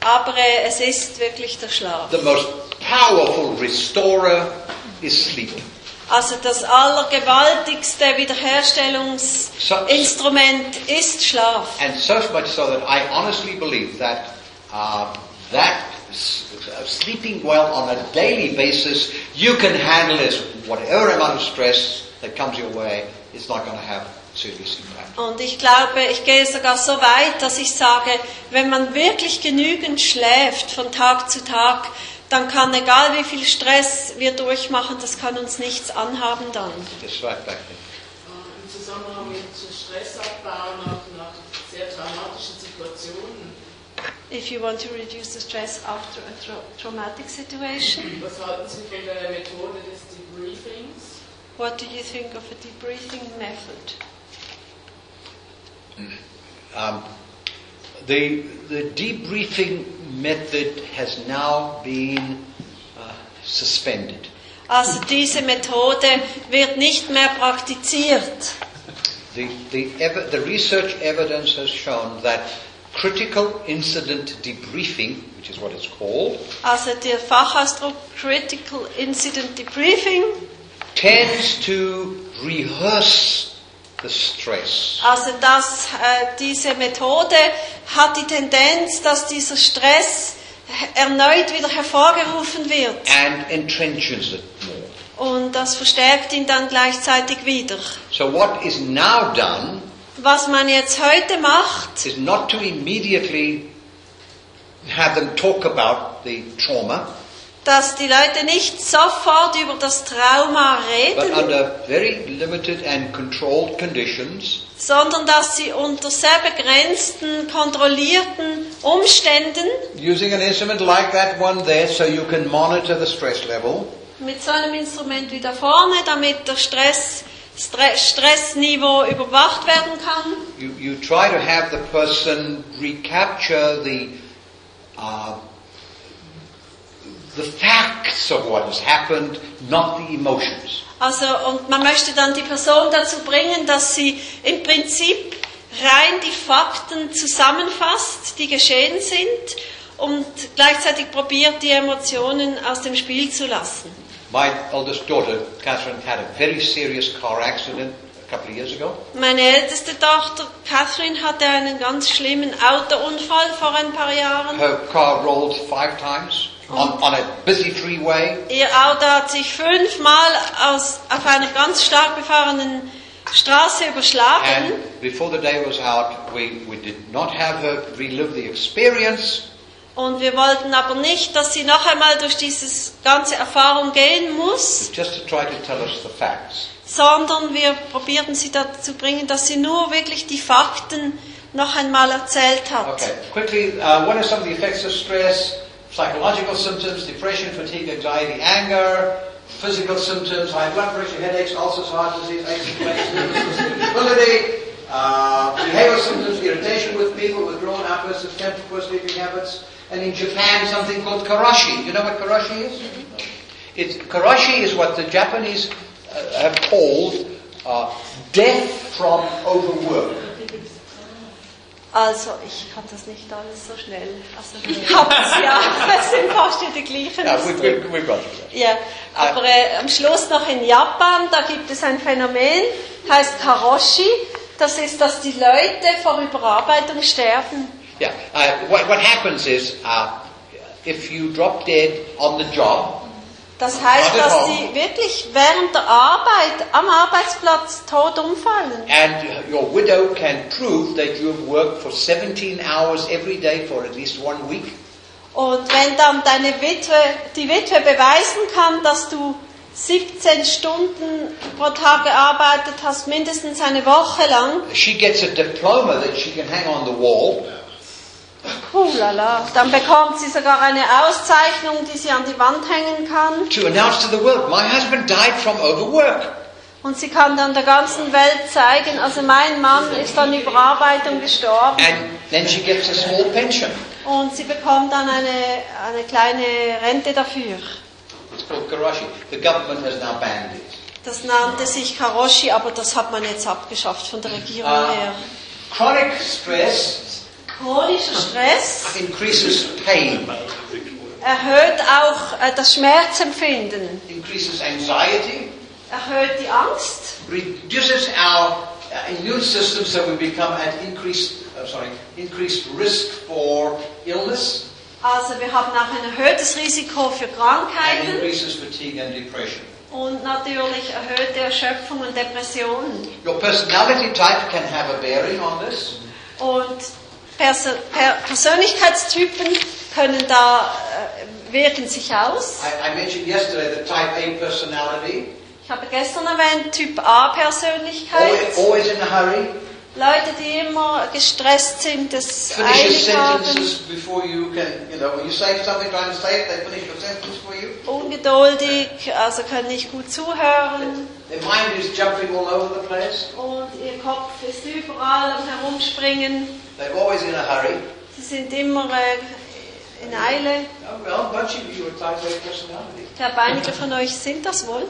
Aber äh, es ist wirklich der Schlaf. The most powerful restorer is sleep. Also das allergewaltigste Wiederherstellungsinstrument ist Schlaf. And so much so that I honestly believe that uh, that uh, sleeping well on a daily basis, you can handle this. Whatever amount of stress that comes your way, it's not going to have. Und ich glaube, ich gehe sogar so weit, dass ich sage, wenn man wirklich genügend schläft von Tag zu Tag, dann kann egal wie viel Stress wir durchmachen, das kann uns nichts anhaben dann. Back there. Äh, Im Zusammenhang mit Stressabbau nach, nach sehr traumatischen Situationen. If you want to reduce the stress after a tra traumatic situation, Was halten Sie von der Methode des Debriefings? what do you think of a debriefing method? Um, the, the debriefing method has now been uh, suspended. Also diese Methode wird nicht mehr praktiziert. The, the, ev- the research evidence has shown that critical incident debriefing, which is what it's called, Also der Fachausdruck Critical Incident Debriefing, tends to rehearse. Also dass äh, diese Methode hat die Tendenz, dass dieser Stress erneut wieder hervorgerufen wird and entrenches it more. und das verstärkt ihn dann gleichzeitig wieder. So what is now done Was man jetzt heute macht, is not to immediately have them talk about the trauma, dass die Leute nicht sofort über das Trauma reden, sondern dass sie unter sehr begrenzten, kontrollierten Umständen using an instrument like that one there so you can monitor the stress level, mit so einem Instrument wie da vorne, damit der Stress, Stre Stressniveau überwacht werden kann. you, you try to have the person recapture the uh, the facts of what has happened, not the emotions. Also, und man möchte dann die Person dazu bringen, dass sie im Prinzip rein die Fakten zusammenfasst, die geschehen sind, und gleichzeitig probiert, die Emotionen aus dem Spiel zu lassen. My eldest daughter, Catherine, had a very serious car accident a couple of years ago. Meine älteste Tochter Catherine hatte einen ganz schlimmen Autounfall vor ein paar Jahren. Her car rolled five times on, on a busy freeway. Ihr Auto hat sich fünfmal aus, auf einer ganz stark befahrenen Straße überschlagen. And before the day was out, we, we did not have her relive the experience. Und wir wollten aber nicht, dass sie noch einmal durch diese ganze Erfahrung gehen muss, Just to try to tell us the facts. sondern wir probierten sie dazu bringen, dass sie nur wirklich die Fakten noch einmal erzählt hat. Okay, quickly, uh, what are some of the effects of stress? Psychological symptoms, depression, fatigue, anxiety, anger. Physical symptoms, high blood pressure, headaches, ulcers, heart disease, aches and pains, irritability. Uh, behavioral symptoms, irritation with people, withdrawn outbursts of temper, poor sleeping habits. And in Japan, something called karashi. You know what karashi is? It's, karashi is what the Japanese uh, have called uh, death from overwork. Also, ich kann das nicht alles so schnell. Also, ich habe es ja, es sind fast die gleichen. Yeah, we, we, we got it. Ja, aber äh, am Schluss noch in Japan, da gibt es ein Phänomen, heißt Karoshi. Das ist, dass die Leute vor Überarbeitung sterben. Yeah. Uh, what, what happens is, uh, if you drop dead on the job, Das heißt, dass sie wirklich während der Arbeit am Arbeitsplatz tot umfallen. and your widow can prove that you have worked for 17 hours every day for at least one week, Und wenn dann deine Witwe, die Witwe beweisen kann, dass du 17 Stunden pro Tag gearbeitet hast, mindestens eine Woche lang, she gets a diploma that she can hang on the wall. Hulala. Dann bekommt sie sogar eine Auszeichnung, die sie an die Wand hängen kann. to announce to the world, my husband died from overwork. Und sie kann dann der ganzen Welt zeigen, also mein Mann ist an Überarbeitung gestorben. And then she gets a small pension. Und sie bekommt dann eine, eine kleine Rente dafür. It's called Karashi. The government has now banned it. Das nannte sich Karoshi, aber das hat man jetzt abgeschafft von der Regierung Ah. her. Chronic stress Chronischer Stress increases pain, erhöht auch äh, das Schmerzempfinden, increases anxiety, erhöht die Angst, reduces our uh, immune system so we become at increased, uh, sorry, increased risk for illness also wir haben auch ein erhöhtes Risiko für and Krankheiten increases fatigue and depression. und natürlich erhöhte Erschöpfung und Depressionen. Your personality type can have a bearing on this. Und Perso per Persönlichkeitstypen können da äh, wirken sich aus. I, I mentioned yesterday the type A personality, Ich habe gestern erwähnt Typ A always, Persönlichkeit. always in a hurry, Leute, die immer gestresst sind, das eilig haben, you can, you know, ungeduldig, also können nicht gut zuhören. Their mind is jumping all over the place. Und ihr Kopf ist überall am Herumspringen. They're always in a hurry. Sie sind immer äh, in Eile. Oh, well, you. Ich glaube, einige von euch sind das wohl.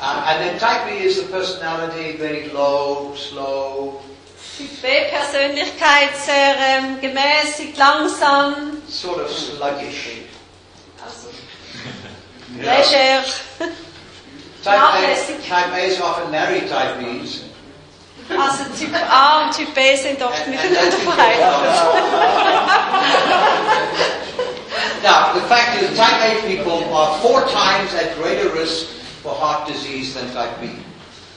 Uh, and then type B is the personality, very low, slow, Typ B Persönlichkeit, sehr ähm, gemäßigt, langsam, sort of sluggish. also Yeah. leger. Type A, type A is often married type Bs. Also Typ A und Typ B sind oft And- and miteinander verheiratet. Now, the fact is, type A people are four times at greater risk for heart disease than type B.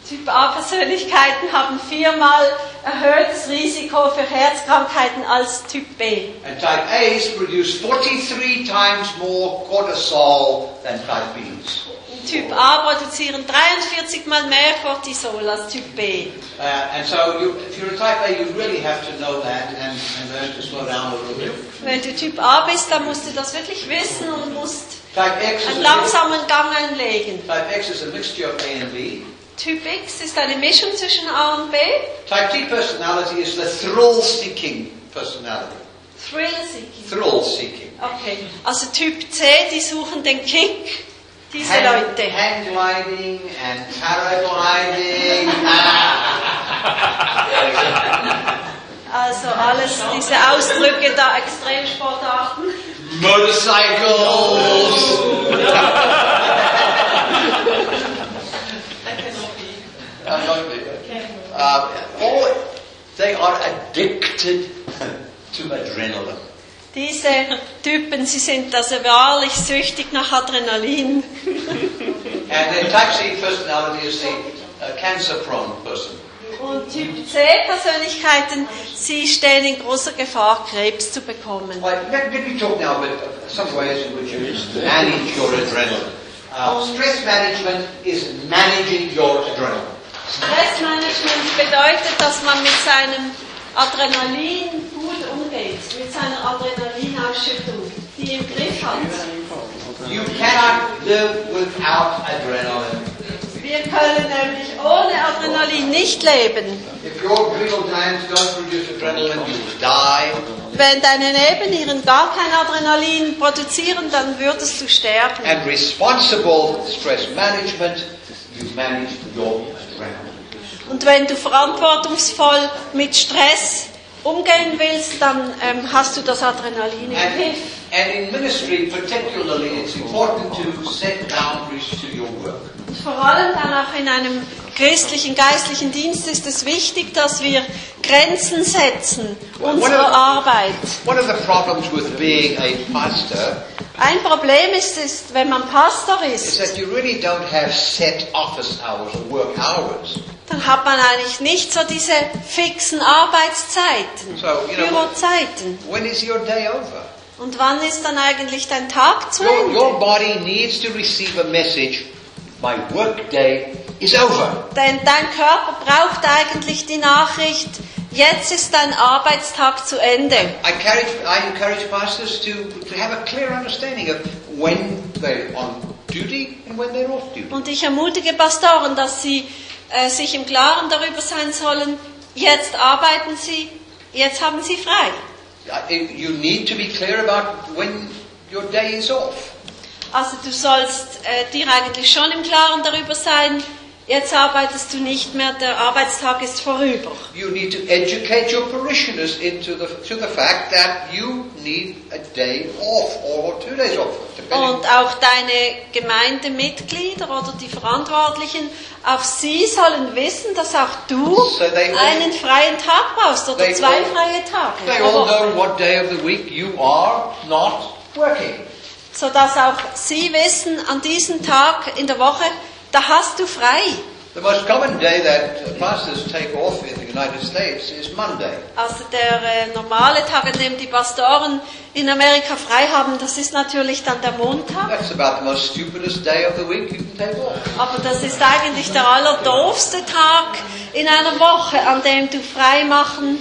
Typ A Persönlichkeiten haben viermal erhöhtes Risiko für Herzkrankheiten als Typ B. And type A's produce 43 times more cortisol than type B's. Typ A produzieren 43 mal mehr Cortisol als Typ B. Uh, and so, you, if you're a type A, you really have to know that and, and learn to slow down a little bit. Wenn du Typ A bist, dann musst du das wirklich wissen und musst einen langsamen Gang einlegen. type X is a mixture of A and B. Typ X ist eine Mischung zwischen A und B. Type T personality is the thrill-seeking personality. Thrill Seeking. Thrill-seeking. Okay. Also Typ C, die suchen den Kick. Diese Hang, Leute. hang gliding and paragliding. Also alles diese Ausdrücke da, Extremsportarten. Motorcycles. Uh, not me. Uh, all, they are addicted to adrenaline. Diese Typen, sie sind also wahrlich süchtig nach Adrenalin. And then type C personality is the uh, cancer-prone person. Und Typ C Persönlichkeiten, sie stehen in großer Gefahr, Krebs zu bekommen. Right, let, let me talk now about some ways in which you manage your adrenaline. Uh, stress management is managing your adrenaline. Stressmanagement bedeutet, dass man mit seinem Adrenalin gut umgeht, mit seiner Adrenalinausschüttung, die im Griff hat. You cannot live without adrenaline. Wir können nämlich ohne Adrenalin nicht leben. If your adrenal glands don't produce adrenaline, you die. Wenn deine Nebennieren gar kein Adrenalin produzieren, dann würdest du sterben. And responsible stress management, you manage your. Und wenn du verantwortungsvoll mit Stress umgehen willst, dann ähm, hast du das Adrenalin im Griff. and in ministry particularly, it's important to set boundaries to your work. Und vor allem dann auch in einem christlichen, geistlichen Dienst ist es wichtig, dass wir Grenzen setzen unserer Arbeit. One of the problems with being a pastor Ein Problem ist, ist, wenn man Pastor is ist, that you really don't have set office hours or work hours. Dann hat man eigentlich nicht so diese fixen Arbeitszeiten, So, you know, Bürozeiten. when is your day over? Und wann ist dann eigentlich dein Tag zu Your, your Ende? body needs to receive a message. My work day is over. Denn dein Körper braucht eigentlich die Nachricht, jetzt ist dein Arbeitstag zu Ende. I encourage, I encourage pastors to, to have a clear understanding of when they're on duty and when they're off duty. Und ich ermutige Pastoren, dass sie äh, sich im Klaren darüber sein sollen, jetzt arbeiten sie, jetzt haben sie frei. You need to be clear about when your day is off. Also du sollst äh, dir eigentlich schon im Klaren darüber sein, jetzt arbeitest du nicht mehr, der Arbeitstag ist vorüber. You need to educate your parishioners into the, to the fact that you need a day off or two days off. depending- Und auch deine Gemeindemitglieder oder die Verantwortlichen, auch sie sollen wissen, dass auch du So they all- einen freien Tag brauchst oder They zwei all- freie They Tage. all Aber, know what day of the week you are not working. sodass auch sie wissen, an diesem Tag in der Woche, da hast du frei. The most common day that pastors take off in the United States is Monday. Also der äh, normale Tag, an dem die Pastoren in Amerika frei haben, das ist natürlich dann der Montag. That's about the most stupidest day of the week you can take off. Aber das ist eigentlich der allerdoofste Tag in einer Woche, an dem du frei machen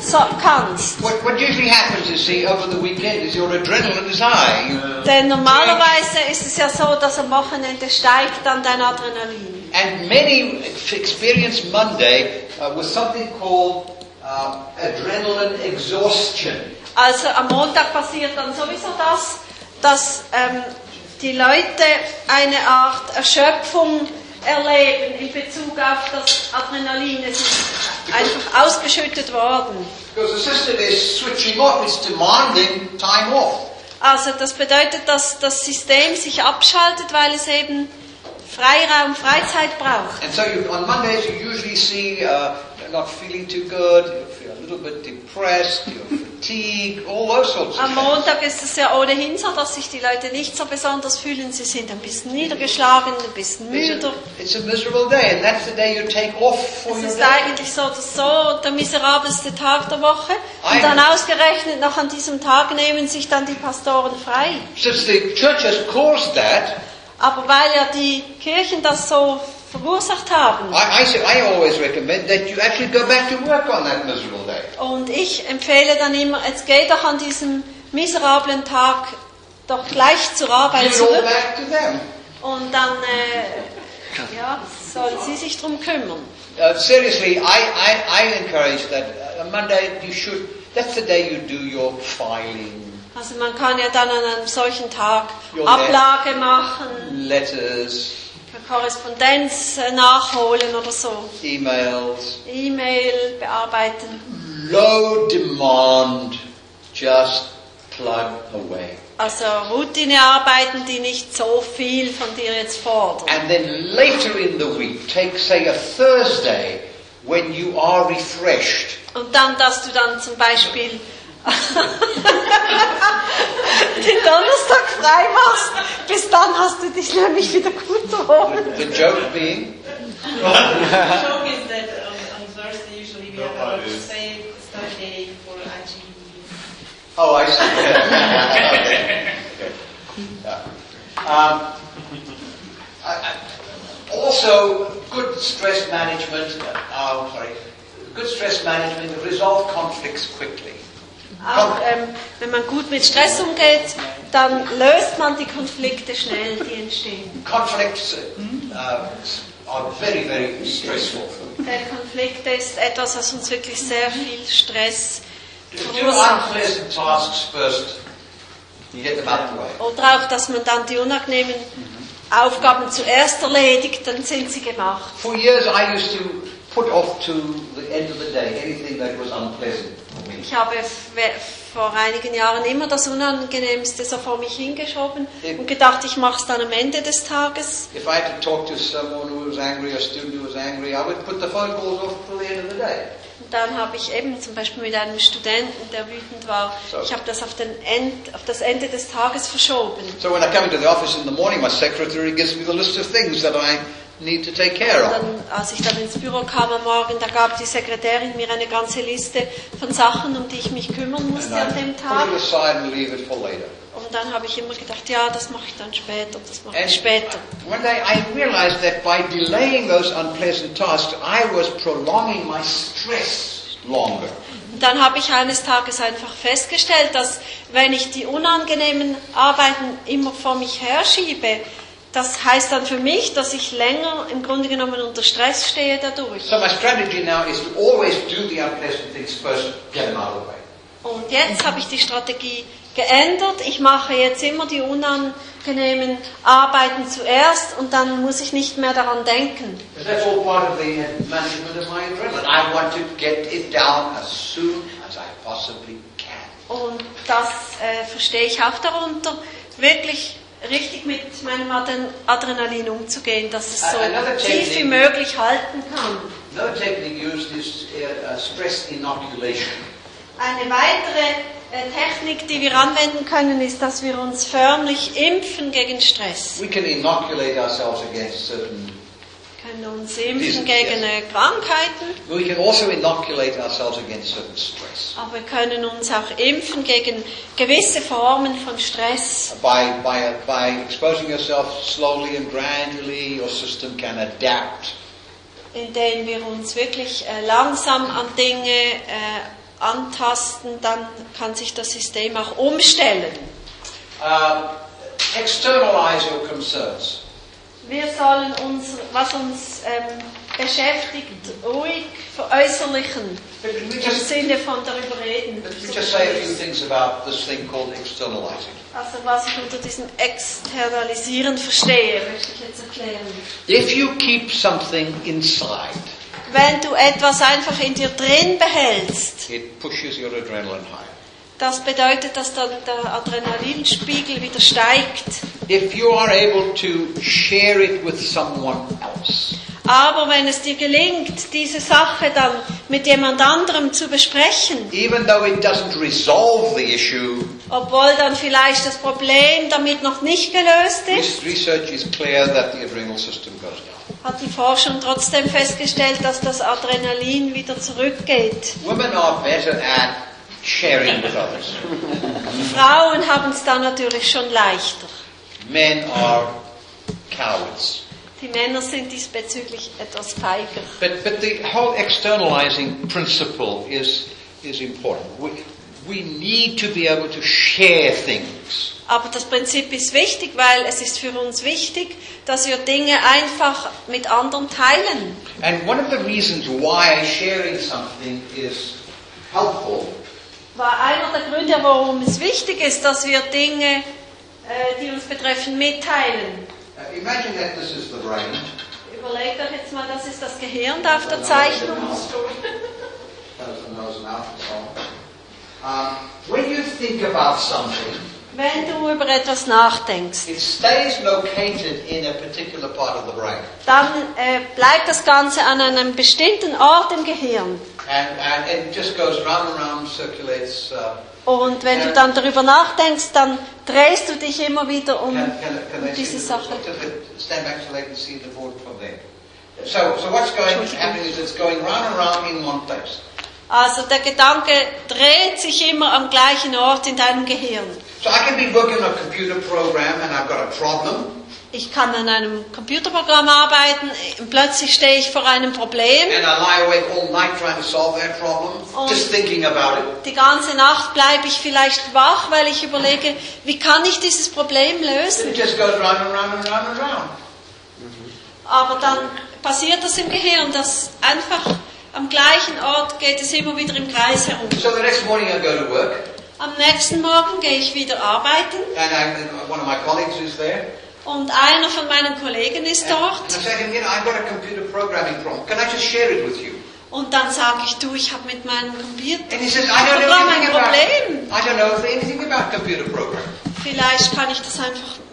so, kannst. What, what usually happens, you see, over the weekend is your adrenaline is high. You, Denn normalerweise ist es ja so, dass am Wochenende steigt dann dein Adrenalin. and many experience Monday uh, with something called uh, adrenaline exhaustion. Also am Montag passiert dann sowieso das, dass ähm, die Leute eine Art Erschöpfung erleben in Bezug auf das Adrenalin. Es ist einfach ausgeschüttet worden. Also das bedeutet, dass das System sich abschaltet, weil es eben Freiraum, Freizeit braucht. And so you, on Mondays you usually see uh, you're not feeling too good, you feel a little bit depressed, you're fatigued, all those sorts Am. Montag ist es ja ohnehin so, dass sich die Leute nicht so besonders fühlen. Sie sind ein bisschen niedergeschlagen, ein bisschen It's müder. a, it's a miserable day, and that's the day you take off for Es your ist day. eigentlich so, dass so der miserabelste Tag der Woche. Und dann ausgerechnet noch an diesem Tag nehmen sich dann die Pastoren frei. Since the church has caused that, Aber weil ja die Kirchen das so verursacht haben. I, I, say, I always recommend that you actually go back to work on that miserable day. Und ich empfehle dann immer, jetzt geh doch an diesem miserablen Tag doch gleich zur Arbeit zurück. Und dann äh, ja, sollen sie sich drum kümmern. Uh, seriously, I, I, I encourage that uh, Monday you should, that's the day you do your filing, Also man kann ja dann an einem solchen Tag Jo, Ablage machen, letters, Korrespondenz äh, nachholen oder so, emails, E-Mail bearbeiten. low demand, just plug away. Also Routinearbeiten, die nicht so viel von dir jetzt fordern. And then later in the week, take say a Thursday when you are refreshed. Und dann, dass du dann zum Beispiel den Donnerstag frei machst, bis dann hast du dich nämlich wieder gut erholt. The joke being, The joke is that on, on Thursday usually we have a study day for IGB. oh, I see. okay. Yeah. Um, I- I- also, good stress management. Uh, oh, sorry. Good stress management resolve conflicts quickly. Auch ähm, wenn man gut mit Stress umgeht, dann löst man die Konflikte schnell, die entstehen. Conflicts uh, are very, very stressful. Der Konflikt ist etwas, was uns wirklich sehr viel Stress verursacht. Oder auch, dass man dann die unangenehmen Aufgaben zuerst erledigt, dann sind sie gemacht. For years, I used to put off to the end of the day anything that was unpleasant. Ich habe vor einigen Jahren immer das Unangenehmste so vor mich hingeschoben und gedacht, ich mache es dann am Ende des Tages. If I had to talk to someone who was angry, a student who was angry, I would put the phone calls off till the end of the day. Und dann habe ich eben zum Beispiel mit einem Studenten, der wütend war, So. ich habe das auf, den End, auf das Ende des Tages verschoben. So when I come into the office in the morning, my secretary gives me the list of things that I need to take care Und of. dann, als ich dann ins Büro kam am Morgen, da gab die Sekretärin mir eine ganze Liste von Sachen, um die ich mich kümmern And musste an dem I Tag. put it aside and leave it for later. Und dann habe ich immer gedacht, ja, das mache ich dann später, das mache ich später. one day I realized that by delaying those unpleasant tasks, I was prolonging my stress longer. Und dann habe ich eines Tages einfach festgestellt, dass wenn ich die unangenehmen Arbeiten immer vor mich herschiebe, das heißt dann für mich, dass ich länger im Grunde genommen unter Stress stehe dadurch. So my strategy now is to always do the unpleasant things first, get them out of the way. Und jetzt habe ich die Strategie geändert. Ich mache jetzt immer die unangenehmen Arbeiten zuerst und dann muss ich nicht mehr daran denken. Because that's all part of the management of my adrenaline. I want to get it down as soon as I possibly can. Und das äh, verstehe ich auch darunter, wirklich richtig mit meinem Adren- Adrenalin umzugehen, dass es so tief wie möglich halten kann. Another technique used is uh, stress inoculation. Eine weitere äh, Technik, die wir anwenden können, ist, dass wir uns förmlich impfen gegen Stress. We can inoculate ourselves against certain. Wir können uns Diesen- impfen gegen äh, Krankheiten, We can also inoculate ourselves against certain stress aber wir können uns auch impfen gegen gewisse Formen von Stress. by by by exposing yourself slowly and gradually. Your system can adapt. indem wir uns wirklich äh, langsam an Dinge äh, antasten, dann kann sich das System auch umstellen. Uh, externalize your concerns. Wir sollen uns, was uns ähm, beschäftigt, ruhig veräußerlichen, im just, Sinne von darüber reden. let me just say a few things about this thing called externalizing. Also was ich unter diesem Externalisieren verstehe, möchte ich jetzt erklären. If you keep something inside, Wenn du etwas einfach in dir drin behältst, it pushes your adrenaline higher. Das bedeutet, dass dann der Adrenalinspiegel wieder steigt. If you are able to share it with someone else, Aber wenn es dir gelingt, diese Sache dann mit jemand anderem zu besprechen, even though it doesn't resolve the issue, obwohl dann vielleicht das Problem damit noch nicht gelöst ist, research is clear that the adrenal system goes down. hat die Forschung trotzdem festgestellt, dass das Adrenalin wieder zurückgeht. Women are better at sharing with others. Frauen haben es dann natürlich schon leichter. Men are cowards. Die Männer sind diesbezüglich etwas feiger. But, but the whole externalizing principle is, is important. We, we need to be able to share things. Aber das Prinzip ist wichtig, weil es ist für uns wichtig, dass wir Dinge einfach mit anderen teilen. And one of the reasons why sharing something is helpful War einer der Gründe, warum es wichtig ist, dass wir Dinge, äh, die uns betreffen, mitteilen. Imagine that this is the brain. Überlegt euch jetzt mal, das ist das Gehirn da auf der Zeichnung. Um, when you think about something, Wenn du über etwas nachdenkst, it stays located in a particular part of the brain. dann äh, bleibt das Ganze an einem bestimmten Ort im Gehirn. And, and it just goes round and round, circulates. Uh, Und wenn du dann darüber nachdenkst, dann drehst du dich immer wieder um, um diese Sache. so. So, so what's going happening is it's going round and round in one place. Also der Gedanke dreht sich immer am gleichen Ort in deinem Gehirn. So I can be working on a computer program and I've got a problem. Ich kann an einem Computerprogramm arbeiten, und plötzlich stehe ich vor einem Problem. And I lie awake all night trying to solve that problem, just thinking about it. Die ganze Nacht bleibe ich vielleicht wach, weil ich überlege, wie kann ich dieses Problem lösen? just goes round and round and round and round. Aber dann passiert das im Gehirn, dass einfach am gleichen Ort geht es immer wieder im Kreis herum. So the next morning I go to work, Am nächsten Morgen gehe ich wieder arbeiten and, I, one of my colleagues is there. und einer von meinen Kollegen ist And, dort and I say to him, you know, I've got a computer programming problem. Can I just share it with you? und dann sage ich, du, ich habe mit meinem Computer says, Programm ein anything about. Problem. I don't know anything about computer. Vielleicht kann ich das einfach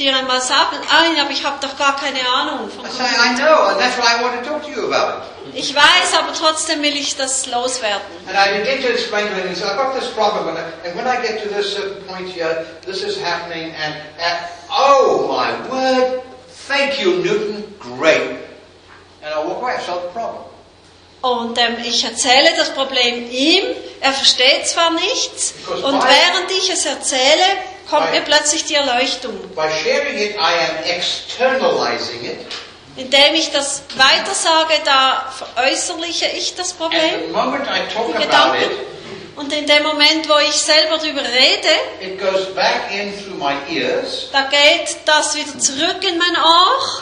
dir einmal sagen. Ah, aber ich habe doch gar keine Ahnung von I say, I know, and that's why I want to talk to you about it. Ich weiß, aber trotzdem will ich das loswerden. And I begin to explain to him, he says, I've got this problem, and, I- and when I get to this point here, this is happening, and, and oh my word, thank you, Newton, great. And I walk away, I solved the problem. Und ähm, ich erzähle das Problem ihm. Er versteht zwar nichts. Because Und während ich es erzähle, kommt mir plötzlich die Erleuchtung. By sharing it, I am externalizing it, Indem ich das weitersage, da veräußerliche ich das Problem, Gedanken. Und in dem Moment, wo ich selber darüber rede, it goes back in through my ears, da geht das wieder zurück in mein Ohr.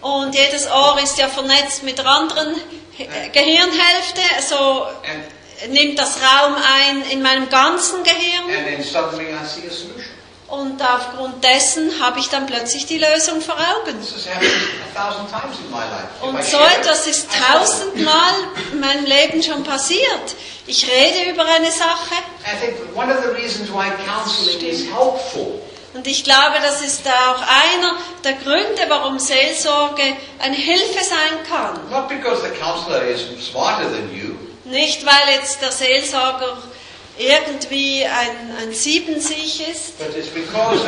so. Und jedes Ohr ist ja vernetzt mit der anderen Gehirnhälfte. So And, nimmt das Raum ein in meinem ganzen Gehirn. Und aufgrund dessen habe ich dann plötzlich die Lösung vor Augen. Und so etwas ist tausendmal in meinem Leben schon passiert. Ich rede über eine Sache und ich glaube, das ist auch einer der Gründe, warum Seelsorge eine Hilfe sein kann. Not because the counselor is smarter than you, Nicht, weil jetzt der Seelsorger irgendwie ein, ein Siebensich ist, but it's because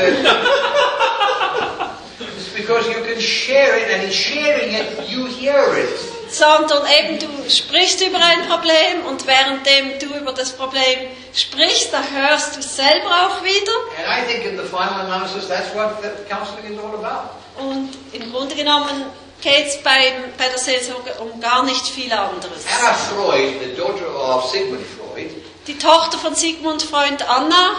it's because you can share it, and in sharing it, you hear it. sondern eben du sprichst über ein Problem und währenddem du über das Problem sprichst, da hörst du es selber auch wieder. And I think in the final analysis, that's what the counseling is all about. Und im Grunde genommen geht es bei, bei der Seelsorge um gar nicht viel anderes. Anna Freud, the daughter of Sigmund Freud, Die Tochter von Sigmund Freund, Anna,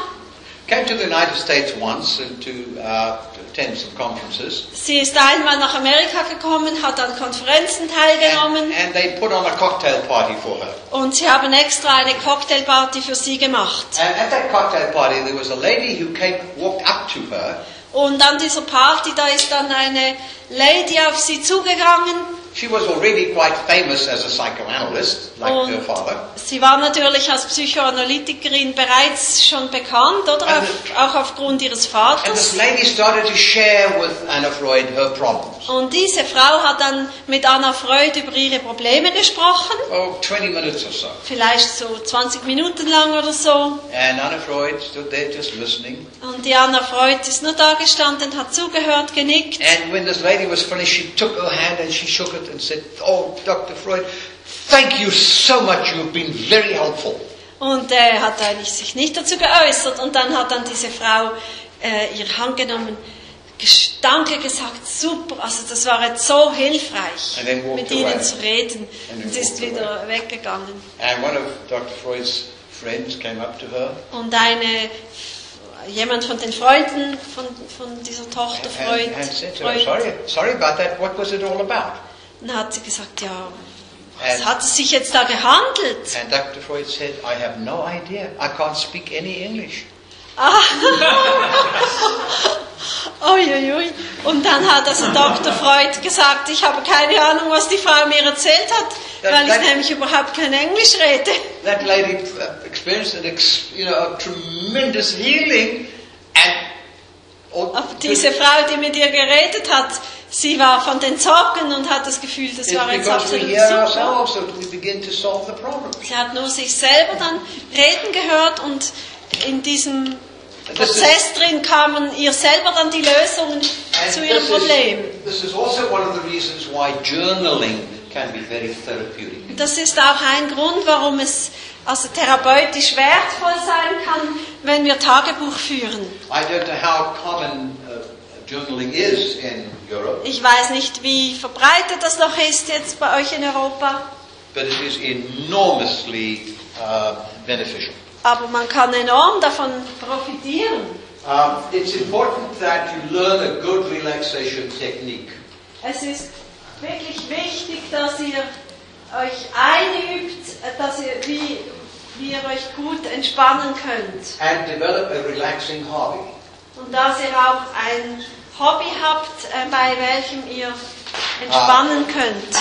came to the United States once and to, uh, to attend some conferences, sie ist einmal nach Amerika gekommen, hat an Konferenzen teilgenommen and, and they put on a cocktail party for her. und sie haben extra eine Cocktailparty für sie gemacht. And at that cocktail party, there was a lady who came, walked up to her. Und an dieser Party, da ist dann eine Lady auf sie zugegangen. She was already quite famous as a psychoanalyst, like Und her father. sie war natürlich als Psychoanalytikerin bereits schon bekannt, oder? Auf, auch aufgrund ihres And this Vaters. lady started to share with Anna Freud her problems. Und diese Frau hat dann mit Anna Freud über ihre Probleme gesprochen. Oh, 20 minutes or so. Vielleicht so 20 Minuten lang oder so. And Anna Freud stood there just listening. Und die Anna Freud ist nur da gestanden, hat zugehört, genickt. And when this lady was finished, she took her hand and she shook it and said, Oh, Dr. Freud, thank you so much. You've been very helpful. Und er hat eigentlich sich nicht dazu geäußert. Und dann hat dann diese Frau äh, ihre Hand genommen, Danke gesagt, super, also das war jetzt so hilfreich, And mit ihnen away. zu reden. And Und ist walked wieder weggegangen. And one of Dr. Freud's friends came up to her Und eine, jemand von den Freunden von, von dieser Tochter and, Freud, and said to her, Freud sorry, sorry about that. What was it all about? Dann hat sie gesagt, ja, was And, hat es sich jetzt da gehandelt? and Dr. Freud said, I have no idea. I can't speak any English. Ah. Uiuiui. Und dann hat also Dr. Freud gesagt, ich habe keine Ahnung, was die Frau mir erzählt hat, Das- weil ich nämlich überhaupt kein Englisch rede. That lady uh, experienced an ex, you know, a tremendous healing and Aber diese Frau, die mit ihr geredet hat, sie war von den Zocken und hat das Gefühl, das It's war the problem. Sie hat nur sich selber dann reden gehört und in diesem Prozess drin kamen ihr selber dann die Lösungen zu ihrem Problem. Is, also one of the reasons why journaling can be very therapeutic. Das ist auch ein Grund, warum es also therapeutisch wertvoll sein kann, wenn wir Tagebuch führen. I don't know how common uh, journaling is in Ich weiß nicht, wie verbreitet das noch ist jetzt bei euch in Europa, but it is enormously uh, beneficial. aber man kann enorm davon profitieren. Um, it's important that you learn a good relaxation technique. Es ist wirklich wichtig, dass ihr euch einübt, dass ihr, wie, wie ihr euch gut entspannen könnt. and develop a relaxing hobby. Und dass ihr auch ein Hobby habt, äh, bei welchem ihr entspannen könnt.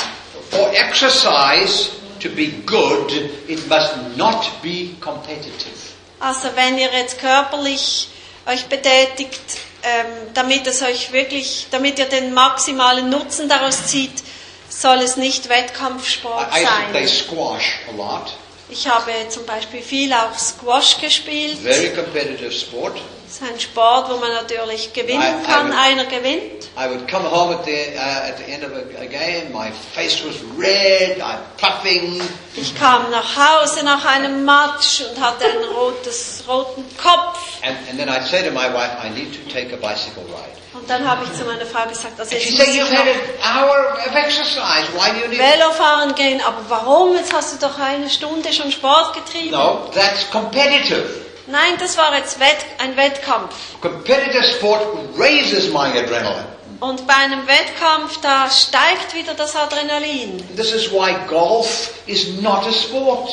For exercise to be good, it must not be competitive. Also wenn ihr jetzt körperlich euch betätigt, ähm, damit es euch wirklich, damit ihr den maximalen Nutzen daraus zieht, soll es nicht Wettkampfsport I, I sein. squash a lot, Ich habe zum Beispiel viel auch Squash gespielt. very competitive sport. Ist ein Sport, wo man natürlich gewinnen I- I kann. would- Einer gewinnt. I would come home at the, uh, at the end of a, a game, my face was red, I'm puffing, Ich kam nach Hause nach einem Match und hatte einen rotes, roten Kopf. and, and then I'd say to my wife, I need to take a bicycle ride. Und dann habe ich zu meiner Frau gesagt, also jetzt said, ich you've had an hour of exercise, why do you need Velofahren gehen. Aber warum? Jetzt hast du doch eine Stunde schon Sport getrieben. No, that's competitive. Nein, das war jetzt Wett, ein Wettkampf. Competitive sport raises my adrenaline. Und bei einem Wettkampf, da steigt wieder das Adrenalin. This is why golf is not a sport.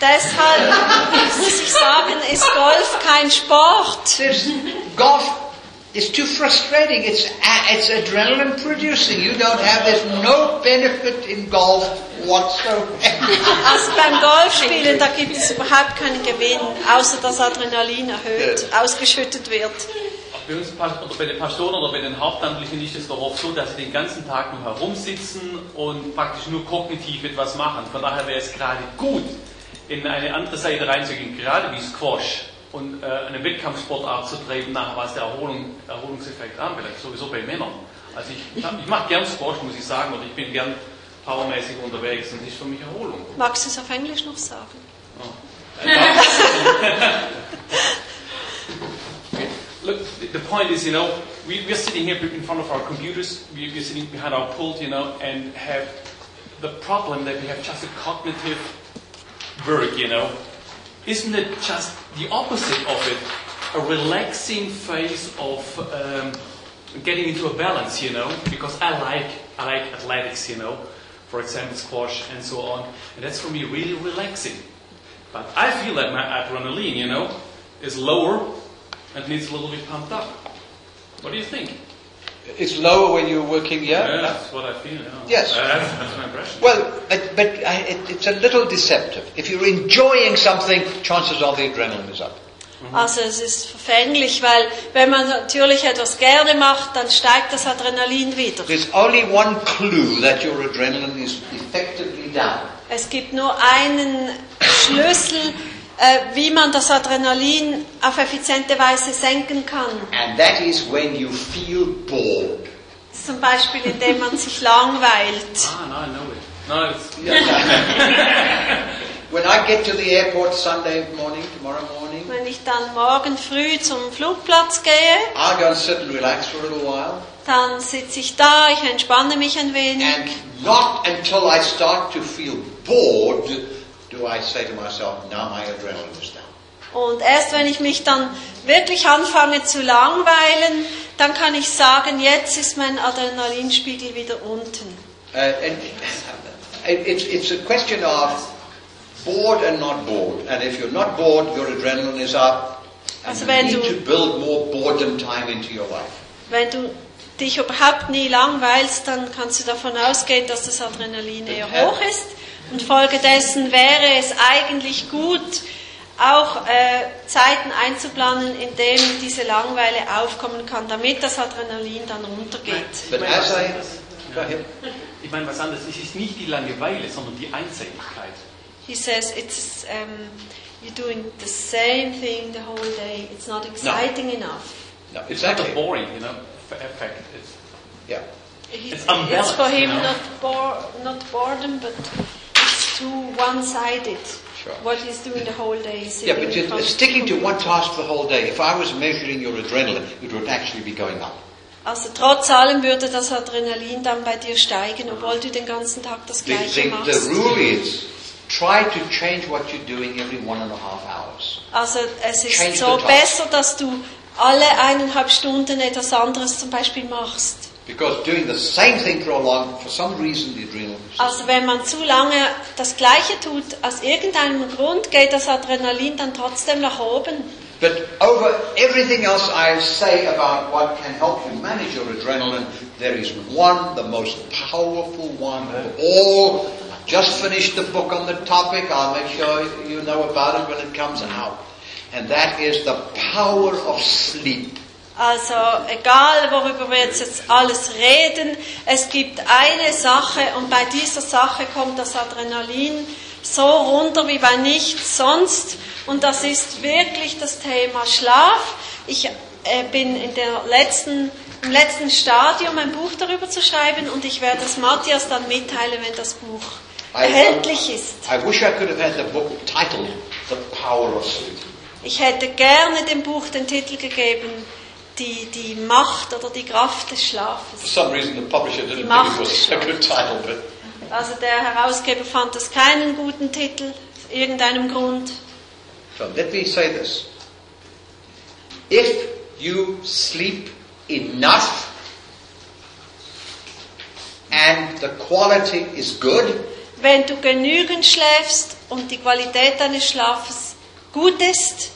Deshalb muss ich sagen, ist Golf kein Sport. There's, golf is too frustrating. It's, a- it's adrenaline producing. You don't have, there's no benefit in golf whatsoever. Also beim Golfspielen, da gibt es überhaupt keinen Gewinn, außer dass Adrenalin erhöht, ausgeschüttet wird. Bei uns oder bei den Pastoren oder bei den Hauptamtlichen ist es doch oft so, dass sie den ganzen Tag nur herumsitzen und praktisch nur kognitiv etwas machen. Von daher wäre es gerade gut, in eine andere Seite reinzugehen, gerade wie Squash und äh, eine Wettkampfsportart zu treiben, nachher was der Erholung, Erholungseffekt anbelangt, sowieso bei Männern. Also ich, ich mache gern Squash, muss ich sagen, oder ich bin gern powermäßig unterwegs und das ist für mich Erholung. Magst du es auf Englisch noch sagen? Look, the- the point is, you know, we, we're sitting here in front of our computers, we, we're sitting behind our pult, you know, and have the problem that we have just a cognitive work, you know. Isn't it just the opposite of it? A relaxing phase of um, getting into a balance, you know, because I like, I like athletics, you know, for example, squash and so on, and that's for me really relaxing. But I feel that my adrenaline, you know, is lower and needs a little bit pumped up. What do you think? It's lower when you're working here. Yeah, that's what I feel. Yeah. Yes. Uh, that's, that's my impression. Well, but, but I, it, it's a little deceptive. If you're enjoying something, chances are the adrenaline is up. Also es ist verfänglich, weil wenn man natürlich etwas gerne macht, dann steigt das Adrenalin wieder. There's only one clue that your adrenaline is effectively down. Es gibt nur einen Schlüssel, wie man das Adrenalin auf effiziente Weise senken kann. And that is when you feel bored. Zum Beispiel, indem man sich langweilt. Ah, no, I know it. No, it's, when I get to the airport Sunday morning, tomorrow morning, Wenn ich dann morgen früh zum Flugplatz gehe, I'll go and sit and relax for a little while. dann sitze ich da, ich entspanne mich ein wenig. And not until I start to feel bored do I say to myself, now my adrenaline is down. Und erst wenn ich mich dann wirklich anfange zu langweilen, dann kann ich sagen, jetzt ist mein Adrenalinspiegel wieder unten. Uh, and it- it's, it's a question of bored and not bored. And if you're not bored, your adrenaline is up. And Also you wenn need du- to build more boredom time into your life. Wenn du dich überhaupt nie langweilst, dann kannst du davon ausgehen, dass das Adrenalin eher hoch ist. Und folgedessen wäre es eigentlich gut, auch äh, Zeiten einzuplanen, in denen diese Langeweile aufkommen kann, damit das Adrenalin dann runtergeht. But as I... Go ahead. ich meine, was anderes. Es ist nicht die Langeweile, sondern die Einseitigkeit. He says it's um, you're doing the same thing the whole day. It's not exciting enough. No, It's not exactly. a boring, you know, effect. It's, Yeah. He- It's It's, unbalanced, for him you know. not bore, not boredom, but too one-sided. Sure. What he's doing the whole day. is Yeah, but you're sticking the to one task the whole day. If I was measuring your adrenaline, it would actually be going up. Also trotz allem würde das Adrenalin dann bei dir steigen, obwohl du den ganzen Tag das The, Gleiche the, machst. the rule is try to change what you're doing every one and a half hours. Also es Change ist so the task. besser, dass du alle eineinhalb Stunden etwas anderes zum Beispiel machst. Because doing the same thing for a long, for some reason, the adrenal Also wenn man zu lange das Gleiche tut, aus irgendeinem Grund geht das Adrenalin dann trotzdem nach oben. But over everything else I say about what can help you manage your adrenaline, there is one, the most powerful one of all. Just finished the book on the topic. I'll make sure you know about it when it comes out. And that is the power of sleep. Also egal, worüber wir jetzt, alles reden, es gibt eine Sache und bei dieser Sache kommt das Adrenalin so runter wie bei nichts sonst und das ist wirklich das Thema Schlaf. Ich äh, bin in der letzten, im letzten Stadium ein Buch darüber zu schreiben und ich werde es Matthias dann mitteilen, wenn das Buch erhältlich ist. I wish I could have had the book titled The Power of Sleep. Ich hätte gerne dem Buch den Titel gegeben, die, die Macht oder die Kraft des For Schlafes. some reason, the publisher didn't Die think it was a good title, but Also der Herausgeber fand das keinen guten Titel, aus irgendeinem Grund. So let me say this. If you sleep enough and the quality is good, Wenn du genügend schläfst und die Qualität deines Schlafes gut ist,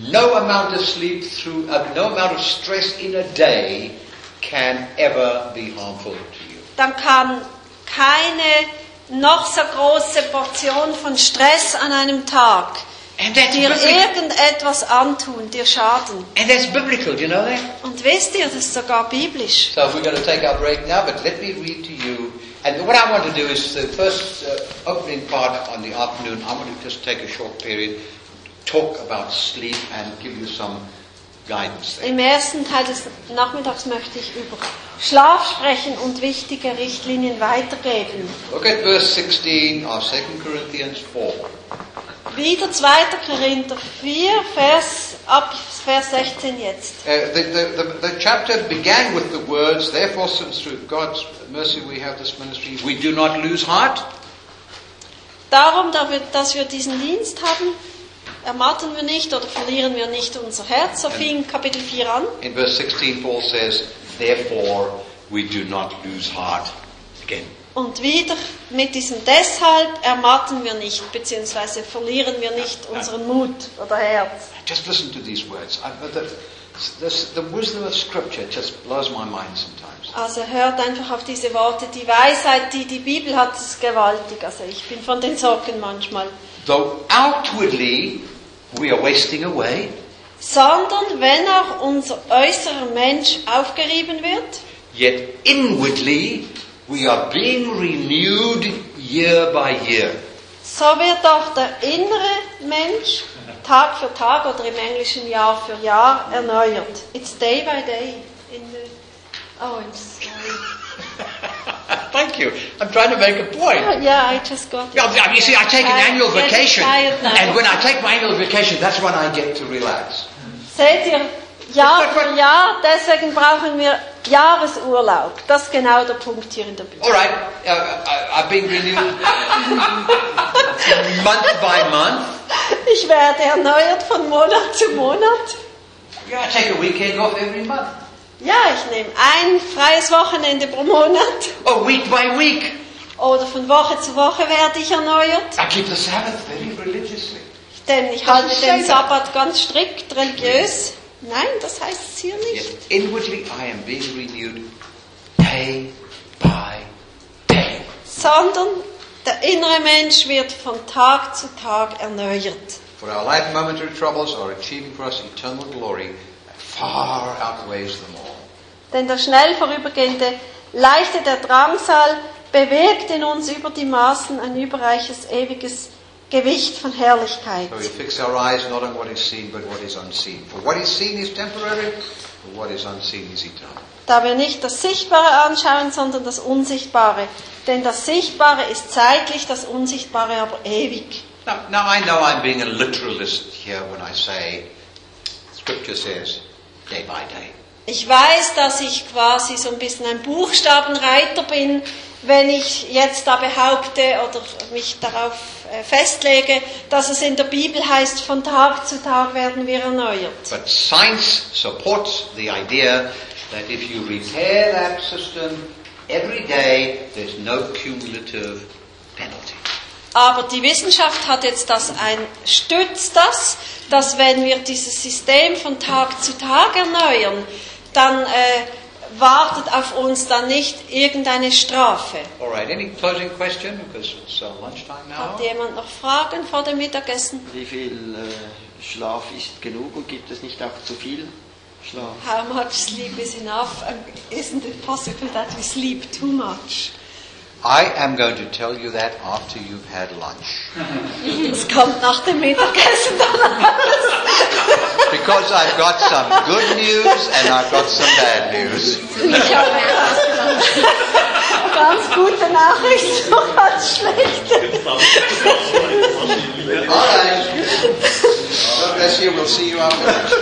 no amount of sleep through, uh, no amount of stress in a day can ever be harmful to you. dann kann keine noch so große Portion von Stress an einem Tag And that's dir biblical. irgendetwas antun, dir schaden. And that's biblical, do you know that? Und wisst ihr, das ist sogar biblisch. So we're going to take our break now, but let me read to you. And what I want to do is the first uh, opening part on the afternoon, I want to just take a short period, talk about sleep and give you some guidance. Im ersten Teil des Nachmittags möchte ich über Schlaf sprechen und wichtige Richtlinien weitergeben. Look at verse 16 of 2 Corinthians 4. Wieder 2. Korinther 4, Vers, ab Vers 16 jetzt. Uh, the, the, the, the chapter began with the words, Therefore, since through God's mercy we have this ministry, we do not lose heart. Darum, dass wir diesen Dienst haben, ermatten wir nicht oder verlieren wir nicht unser Herz. So fing Kapitel 4 an. In verse 16, Paul says, Therefore, we do not lose heart. Again. Und wieder mit diesem deshalb ermatten wir nicht, beziehungsweise verlieren wir nicht unseren Mut oder Herz. Just listen to these words. The wisdom of Scripture just blows my mind sometimes. Also hört einfach auf diese Worte. Die Weisheit, die die Bibel hat, ist gewaltig. Also ich bin von den Socken manchmal. Though outwardly we are wasting away, Sondern wenn auch unser äußerer Mensch aufgerieben wird, yet inwardly we are being renewed year by year. so wird auch der innere Mensch Tag für Tag oder im Englischen Jahr für Jahr erneuert. It's day by day. In the oh, I'm sorry. Thank you. I'm trying to make a point. Oh, yeah, I just got it. You see, I take an I annual vacation, and when I take my annual vacation, that's when I get to relax. Seht ihr, Jahr für Jahr, deswegen brauchen wir Jahresurlaub. Das ist genau der Punkt hier in der Bibel. All right, uh, I, I've been renewed month by month. Ich werde erneuert von Monat zu Monat. Yeah, I take a weekend off every month. Ja, ich nehme ein freies Wochenende pro Monat. Oh, week by week. Oder von Woche zu Woche werde ich erneuert. I keep the Sabbath very religiously. Denn ich halte den. Sabbat ganz strikt religiös. Nein, das heißt es hier nicht. Yet inwardly I am being renewed day by day. Sondern der innere Mensch wird von Tag zu Tag erneuert. For our life momentary troubles are achieving for us eternal glory far outweighs them all. Denn der schnell vorübergehende Leichte der Drangsal bewirkt in uns über die Maßen ein überreiches, ewiges Gewicht von Herrlichkeit. So we fix our eyes not on what is seen, but what is unseen. For what is seen is temporary, but what is unseen is eternal. Da wir nicht das Sichtbare anschauen, sondern das Unsichtbare. Denn das Sichtbare ist zeitlich, das Unsichtbare aber ewig. Now, now I know I'm being a literalist here when I say Scripture says day by day. Ich weiß, dass ich quasi so ein bisschen ein Buchstabenreiter bin, wenn ich jetzt da behaupte oder mich darauf äh, festlege, dass es in der Bibel heißt, von Tag zu Tag werden wir erneuert. But science supports the idea that if you repair that system every day, there's no cumulative penalty. Aber die Wissenschaft hat jetzt das ein, stützt das, dass wenn wir dieses System von Tag zu Tag erneuern, dann äh, wartet auf uns dann nicht irgendeine Strafe. All right, any closing question? Because it's uh, lunchtime now. Hat jemand noch Fragen vor dem Mittagessen? Wie viel äh, Schlaf ist genug und gibt es nicht auch zu viel Schlaf? How much sleep is enough? Isn't it possible that we sleep too much? I am going to tell you that after you've had lunch. Es kommt nach dem Mittagessen dann alles. Because I've got some good news and I've got some bad news. Ich habe ganz gute Nachrichten und ganz schlechte. All right. God bless you. We'll see you after lunch.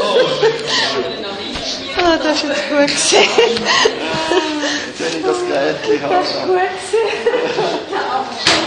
Oh, Ah, das war jetzt gut gesehen. Jetzt werde ich das Gleitli haben. Das war gut gesehen.